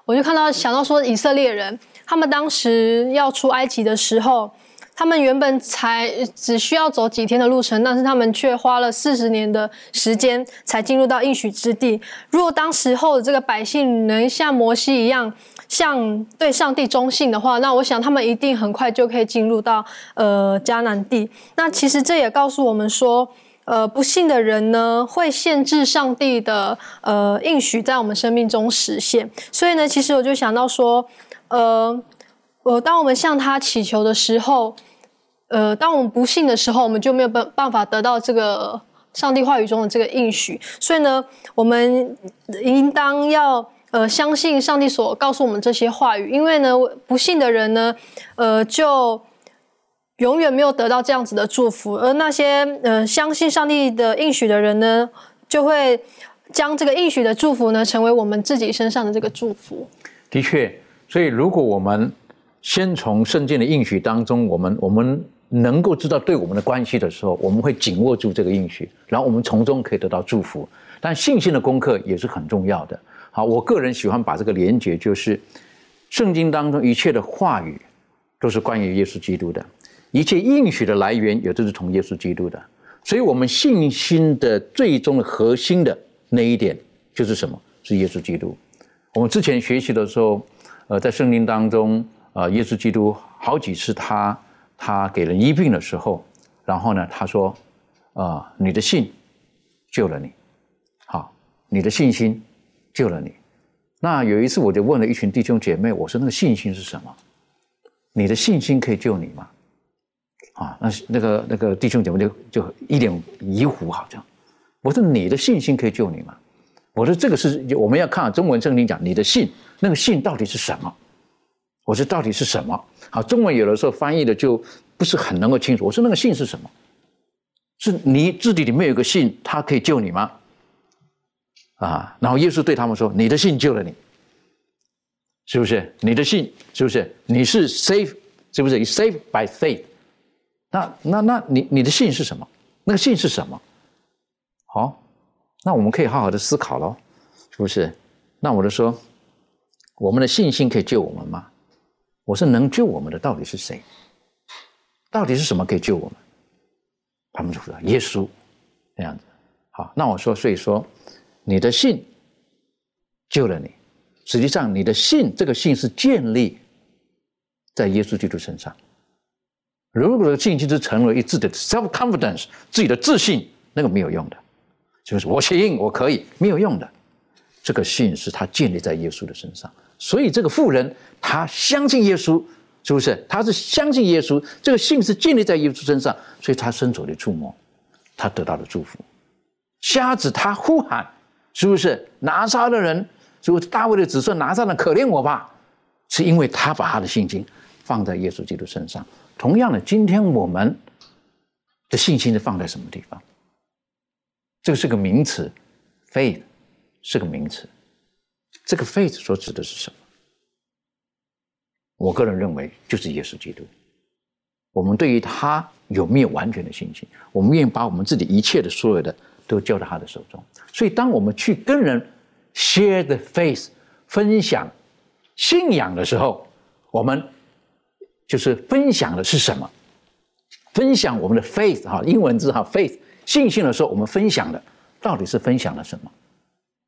我就看到想到说，以色列人他们当时要出埃及的时候，他们原本才只需要走几天的路程，但是他们却花了四十年的时间才进入到应许之地。如果当时候的这个百姓能像摩西一样，像对上帝忠信的话，那我想他们一定很快就可以进入到呃迦南地。那其实这也告诉我们说，呃，不信的人呢会限制上帝的呃应许在我们生命中实现。所以呢，其实我就想到说，呃，呃，当我们向他祈求的时候，呃，当我们不信的时候，我们就没有办办法得到这个上帝话语中的这个应许。所以呢，我们应当要。呃，相信上帝所告诉我们这些话语，因为呢，不信的人呢，呃，就永远没有得到这样子的祝福；而那些呃相信上帝的应许的人呢，就会将这个应许的祝福呢，成为我们自己身上的这个祝福。的确，所以如果我们先从圣经的应许当中，我们我们能够知道对我们的关系的时候，我们会紧握住这个应许，然后我们从中可以得到祝福。但信心的功课也是很重要的。好，我个人喜欢把这个连接，就是圣经当中一切的话语都是关于耶稣基督的，一切应许的来源也都是从耶稣基督的。所以，我们信心的最终的核心的那一点就是什么？是耶稣基督。我们之前学习的时候，呃，在圣经当中，呃，耶稣基督好几次他他给人医病的时候，然后呢，他说，啊，你的信救了你，好，你的信心。救了你。那有一次，我就问了一群弟兄姐妹，我说：“那个信心是什么？你的信心可以救你吗？”啊，那那个那个弟兄姐妹就就一脸疑惑，好像我说：“你的信心可以救你吗？”我说：“这个是我们要看中文圣经讲你的信，那个信到底是什么？”我说：“到底是什么？”好，中文有的时候翻译的就不是很能够清楚。我说：“那个信是什么？是你自己里面有个信，它可以救你吗？”啊，然后耶稣对他们说：“你的信救了你。”是不是？你的信是不是？你是 safe，是不是？你 safe by faith。那那那你你的信是什么？那个信是什么？好，那我们可以好好的思考喽，是不是？那我就说，我们的信心可以救我们吗？我说能救我们的到底是谁？到底是什么可以救我们？他们就说耶稣这样子。好，那我说，所以说你的信救了你。实际上，你的信这个信是建立在耶稣基督身上。如果信心是成为自己的 self confidence，自己的自信，那个没有用的。就是我信我可以没有用的。这个信是他建立在耶稣的身上。所以这个妇人她相信耶稣，是不是？她是相信耶稣，这个信是建立在耶稣身上，所以她伸手的触摸，她得到了祝福。瞎子他呼喊，是不是拿撒的人？是不是大卫的子孙拿撒的可怜我吧？是因为他把他的信心放在耶稣基督身上。同样的，今天我们的信心是放在什么地方？这个是个名词，faith 是个名词。这个 faith 所指的是什么？我个人认为就是耶稣基督。我们对于他有没有完全的信心？我们愿意把我们自己一切的所有的。都交到他的手中，所以当我们去跟人 share the faith 分享信仰的时候，我们就是分享的是什么？分享我们的 faith 哈，英文字哈 faith 信心的时候，我们分享的到底是分享了什么？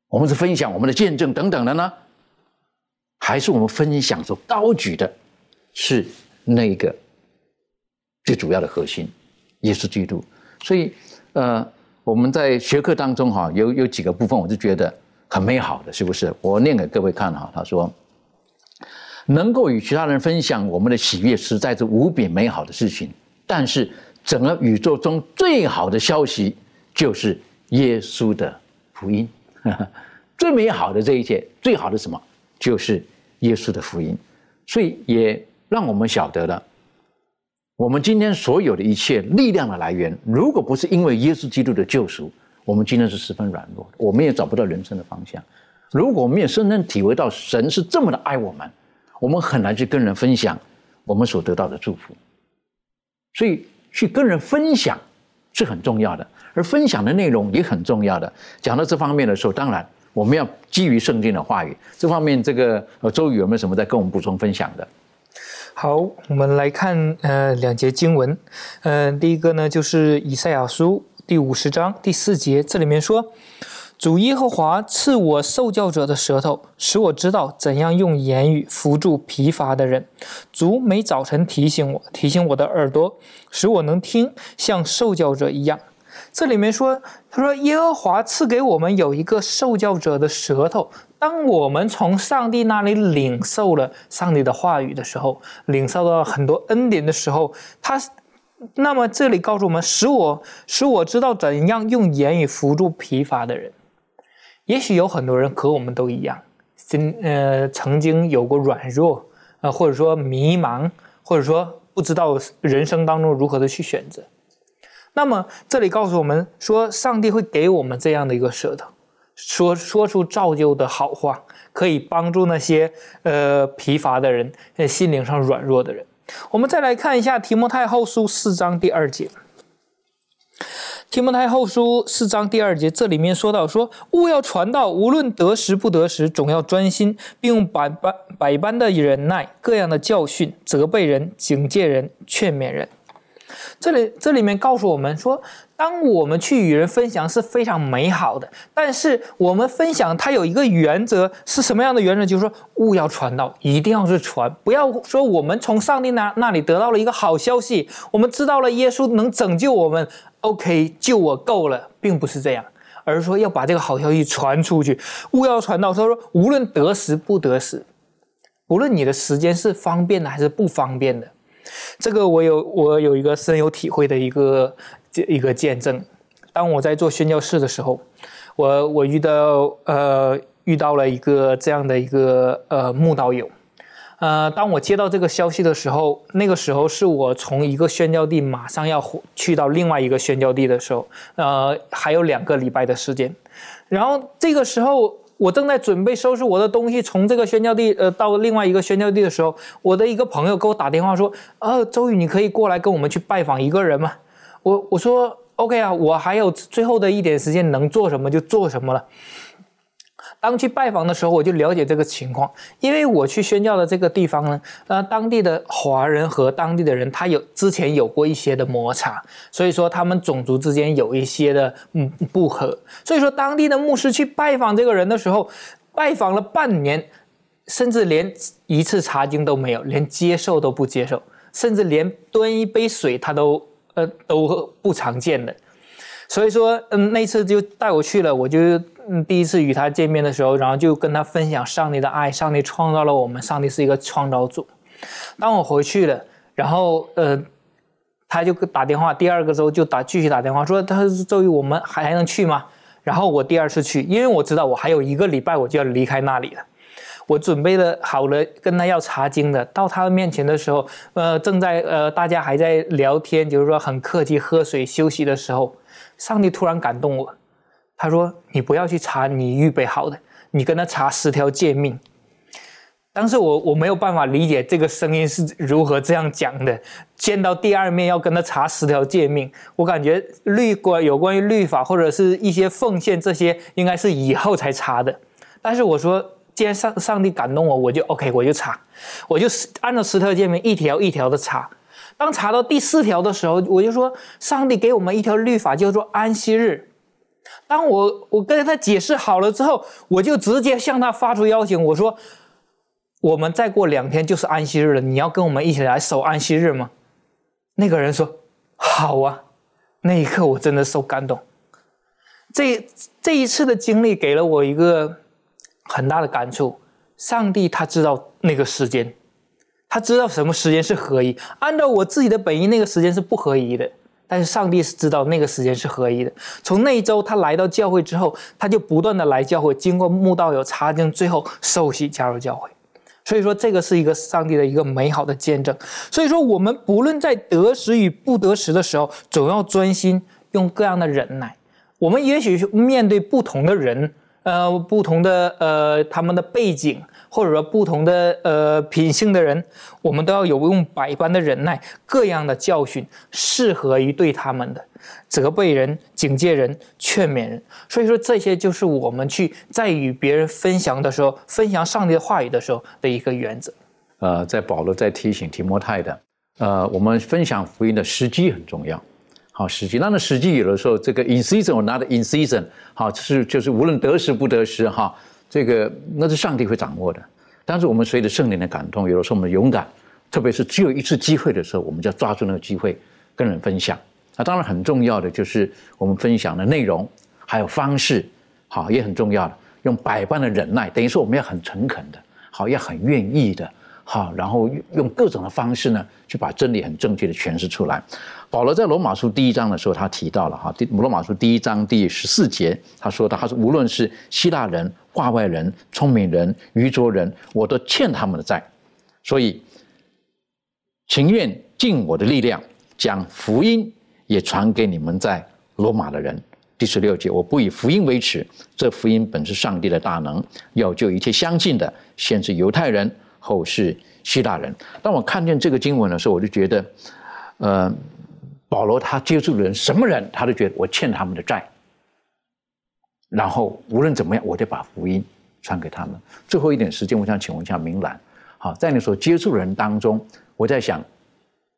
我们是分享我们的见证等等的呢，还是我们分享所高举的是那个最主要的核心，耶稣基督？所以呃。我们在学课当中哈，有有几个部分，我就觉得很美好的，是不是？我念给各位看哈。他说，能够与其他人分享我们的喜悦，实在是无比美好的事情。但是，整个宇宙中最好的消息就是耶稣的福音。最美好的这一切，最好的什么？就是耶稣的福音。所以，也让我们晓得了。我们今天所有的一切力量的来源，如果不是因为耶稣基督的救赎，我们今天是十分软弱，我们也找不到人生的方向。如果我们也深深体会到神是这么的爱我们，我们很难去跟人分享我们所得到的祝福。所以，去跟人分享是很重要的，而分享的内容也很重要的。讲到这方面的时候，当然我们要基于圣经的话语。这方面，这个呃，周宇有没有什么在跟我们补充分享的？好，我们来看呃两节经文，嗯，第一个呢就是以赛亚书第五十章第四节，这里面说，主耶和华赐我受教者的舌头，使我知道怎样用言语扶助疲乏的人。主每早晨提醒我，提醒我的耳朵，使我能听，像受教者一样。这里面说，他说耶和华赐给我们有一个受教者的舌头。当我们从上帝那里领受了上帝的话语的时候，领受到很多恩典的时候，他，那么这里告诉我们，使我使我知道怎样用言语扶助疲乏的人。也许有很多人和我们都一样，曾呃曾经有过软弱，呃或者说迷茫，或者说不知道人生当中如何的去选择。那么这里告诉我们说，上帝会给我们这样的一个舌头。说说出造就的好话，可以帮助那些呃疲乏的人，呃心灵上软弱的人。我们再来看一下提摩太后书四章第二节。提摩太后书四章第二节，这里面说到说，勿要传道，无论得时不得时，总要专心，并用百般百般的忍耐，各样的教训，责备人，警戒人，劝勉人。这里这里面告诉我们说。当我们去与人分享是非常美好的，但是我们分享它有一个原则是什么样的原则？就是说，勿要传道，一定要是传，不要说我们从上帝那那里得到了一个好消息，我们知道了耶稣能拯救我们，OK，救我够了，并不是这样，而是说要把这个好消息传出去，勿要传道。他说，无论得时不得时，无论你的时间是方便的还是不方便的，这个我有我有一个深有体会的一个。这一个见证，当我在做宣教士的时候，我我遇到呃遇到了一个这样的一个呃牧道友，呃，当我接到这个消息的时候，那个时候是我从一个宣教地马上要去到另外一个宣教地的时候，呃，还有两个礼拜的时间，然后这个时候我正在准备收拾我的东西，从这个宣教地呃到另外一个宣教地的时候，我的一个朋友给我打电话说：“呃，周宇，你可以过来跟我们去拜访一个人吗？”我我说 OK 啊，我还有最后的一点时间，能做什么就做什么了。当去拜访的时候，我就了解这个情况，因为我去宣教的这个地方呢，呃，当地的华人和当地的人，他有之前有过一些的摩擦，所以说他们种族之间有一些的嗯不和，所以说当地的牧师去拜访这个人的时候，拜访了半年，甚至连一次查经都没有，连接受都不接受，甚至连端一杯水他都都不常见的，所以说嗯那次就带我去了，我就。第一次与他见面的时候，然后就跟他分享上帝的爱，上帝创造了我们，上帝是一个创造主。当我回去了，然后呃，他就打电话，第二个周就打继续打电话说，他说周瑜我们还还能去吗？然后我第二次去，因为我知道我还有一个礼拜我就要离开那里了，我准备了好了跟他要查经的，到他的面前的时候，呃，正在呃大家还在聊天，就是说很客气喝水休息的时候，上帝突然感动我。他说：“你不要去查你预备好的，你跟他查十条诫命。”当时我我没有办法理解这个声音是如何这样讲的。见到第二面要跟他查十条诫命，我感觉律关有关于律法或者是一些奉献这些，应该是以后才查的。但是我说，既然上上帝感动我，我就 OK，我就查，我就按照十条诫命一条一条的查。当查到第四条的时候，我就说，上帝给我们一条律法，叫做安息日。当我我跟他解释好了之后，我就直接向他发出邀请，我说：“我们再过两天就是安息日了，你要跟我们一起来守安息日吗？”那个人说：“好啊。”那一刻我真的受感动。这这一次的经历给了我一个很大的感触：上帝他知道那个时间，他知道什么时间是合一，按照我自己的本意，那个时间是不合一的。但是上帝是知道那个时间是合一的。从那一周他来到教会之后，他就不断的来教会，经过慕道友查经，最后受洗加入教会。所以说，这个是一个上帝的一个美好的见证。所以说，我们不论在得时与不得时的时候，总要专心用各样的忍耐。我们也许面对不同的人，呃，不同的呃他们的背景。或者说不同的呃品性的人，我们都要有用百般的忍耐，各样的教训，适合于对他们的责备人、警戒人、劝勉人。所以说，这些就是我们去在与别人分享的时候，分享上帝的话语的时候的一个原则。呃，在保罗在提醒提摩太的，呃，我们分享福音的时机很重要。好，时机，那那时机有的时候这个 in season or not in season，好，是就是无论得时不得时，哈。这个那是上帝会掌握的，但是我们随着圣灵的感动，有的时候我们勇敢，特别是只有一次机会的时候，我们就要抓住那个机会跟人分享。那当然很重要的就是我们分享的内容还有方式，好也很重要的，用百般的忍耐，等于说我们要很诚恳的，好要很愿意的，好然后用各种的方式呢，去把真理很正确的诠释出来。保罗在罗马书第一章的时候，他提到了哈，第罗马书第一章第十四节，他说的，他说无论是希腊人、化外人、聪明人、愚拙人，我都欠他们的债，所以情愿尽我的力量，将福音也传给你们在罗马的人。第十六节，我不以福音为耻，这福音本是上帝的大能，要救一切相信的，先是犹太人，后是希腊人。当我看见这个经文的时候，我就觉得，呃。保罗他接触的人什么人，他都觉得我欠他们的债。然后无论怎么样，我得把福音传给他们。最后一点时间，我想请问一下明兰，好，在你所接触的人当中，我在想，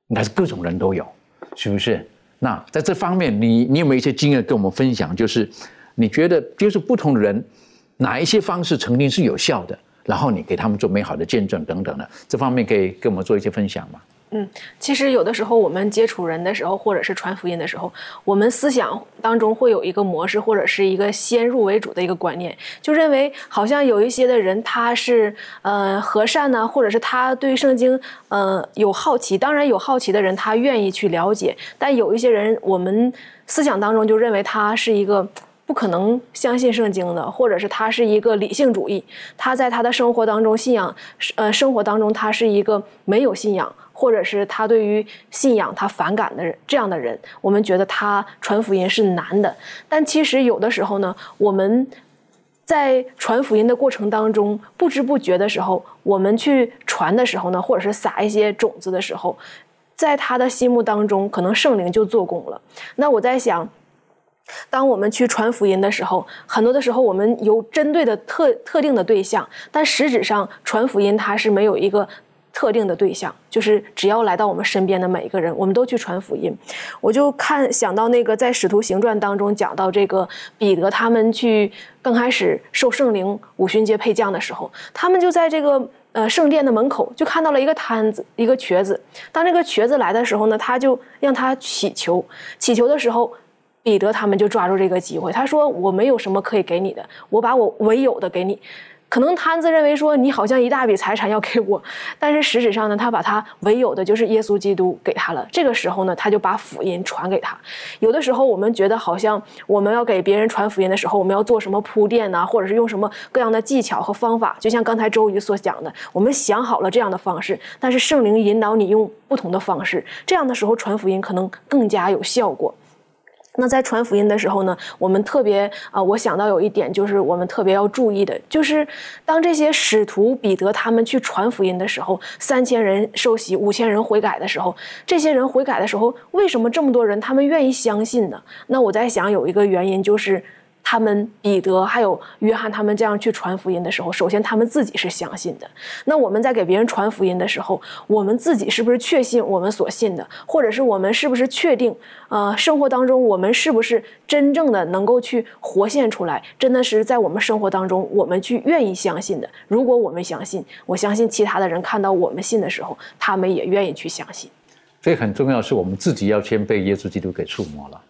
应该是各种人都有，是不是？那在这方面，你你有没有一些经验跟我们分享？就是你觉得接触不同的人，哪一些方式曾经是有效的？然后你给他们做美好的见证等等的，这方面可以跟我们做一些分享吗？嗯，其实有的时候我们接触人的时候，或者是传福音的时候，我们思想当中会有一个模式，或者是一个先入为主的一个观念，就认为好像有一些的人他是呃和善呢，或者是他对圣经呃有好奇。当然有好奇的人，他愿意去了解，但有一些人，我们思想当中就认为他是一个不可能相信圣经的，或者是他是一个理性主义，他在他的生活当中信仰呃生活当中他是一个没有信仰。或者是他对于信仰他反感的人，这样的人，我们觉得他传福音是难的。但其实有的时候呢，我们。在传福音的过程当中，不知不觉的时候，我们去传的时候呢，或者是撒一些种子的时候，在他的心目当中，可能圣灵就做工了。那我在想，当我们去传福音的时候，很多的时候我们有针对的特特定的对象，但实质上传福音它是没有一个。特定的对象，就是只要来到我们身边的每一个人，我们都去传福音。我就看想到那个在《使徒行传》当中讲到这个彼得他们去刚开始受圣灵五旬节配降的时候，他们就在这个呃圣殿的门口就看到了一个摊子，一个瘸子。当这个瘸子来的时候呢，他就让他祈求，祈求的时候，彼得他们就抓住这个机会，他说：“我没有什么可以给你的，我把我唯有的给你。”可能摊子认为说你好像一大笔财产要给我，但是实质上呢，他把他唯有的就是耶稣基督给他了。这个时候呢，他就把福音传给他。有的时候我们觉得好像我们要给别人传福音的时候，我们要做什么铺垫呢，或者是用什么各样的技巧和方法？就像刚才周瑜所讲的，我们想好了这样的方式，但是圣灵引导你用不同的方式，这样的时候传福音可能更加有效果。那在传福音的时候呢，我们特别啊，我想到有一点就是我们特别要注意的，就是当这些使徒彼得他们去传福音的时候，三千人受洗，五千人悔改的时候，这些人悔改的时候，为什么这么多人他们愿意相信呢？那我在想有一个原因就是。他们彼得还有约翰他们这样去传福音的时候，首先他们自己是相信的。那我们在给别人传福音的时候，我们自己是不是确信我们所信的，或者是我们是不是确定，呃，生活当中我们是不是真正的能够去活现出来，真的是在我们生活当中我们去愿意相信的。如果我们相信，我相信其他的人看到我们信的时候，他们也愿意去相信。所以很重要是我们自己要先被耶稣基督给触摸了。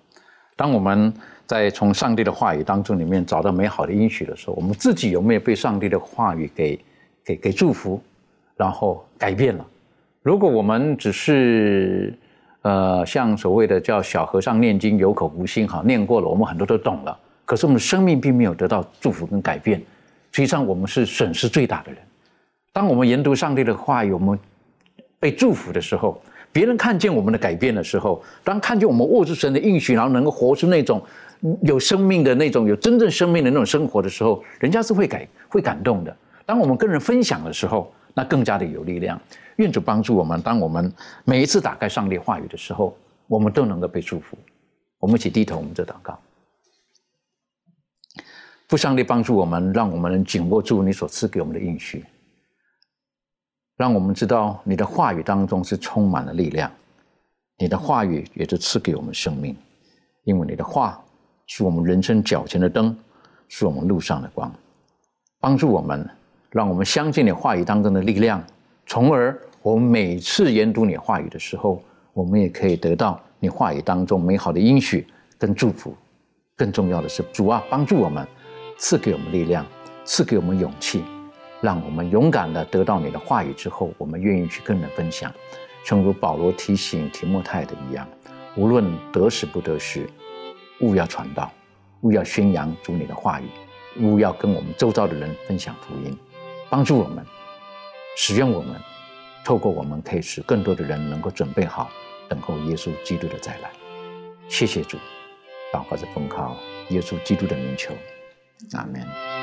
当我们在从上帝的话语当中里面找到美好的应许的时候，我们自己有没有被上帝的话语给给给祝福，然后改变了？如果我们只是呃像所谓的叫小和尚念经有口无心，哈，念过了，我们很多都懂了，可是我们的生命并没有得到祝福跟改变，实际上我们是损失最大的人。当我们研读上帝的话语，我们被祝福的时候。别人看见我们的改变的时候，当看见我们握住神的应许，然后能够活出那种有生命的那种、有真正生命的那种生活的时候，人家是会感、会感动的。当我们跟人分享的时候，那更加的有力量。愿主帮助我们，当我们每一次打开上帝话语的时候，我们都能够被祝福。我们一起低头，我们做祷告。父上帝帮助我们，让我们能紧握住你所赐给我们的应许。让我们知道你的话语当中是充满了力量，你的话语也是赐给我们生命，因为你的话是我们人生脚前的灯，是我们路上的光，帮助我们，让我们相信你话语当中的力量，从而我们每次研读你话语的时候，我们也可以得到你话语当中美好的应许跟祝福。更重要的是，主啊，帮助我们，赐给我们力量，赐给我们勇气。让我们勇敢的得到你的话语之后，我们愿意去跟人分享，正如保罗提醒提莫泰的一样，无论得时不得时，勿要传道，勿要宣扬主你的话语，勿要跟我们周遭的人分享福音，帮助我们，使用我们，透过我们可以使更多的人能够准备好等候耶稣基督的再来。谢谢主，祷告着奉靠耶稣基督的名求，阿门。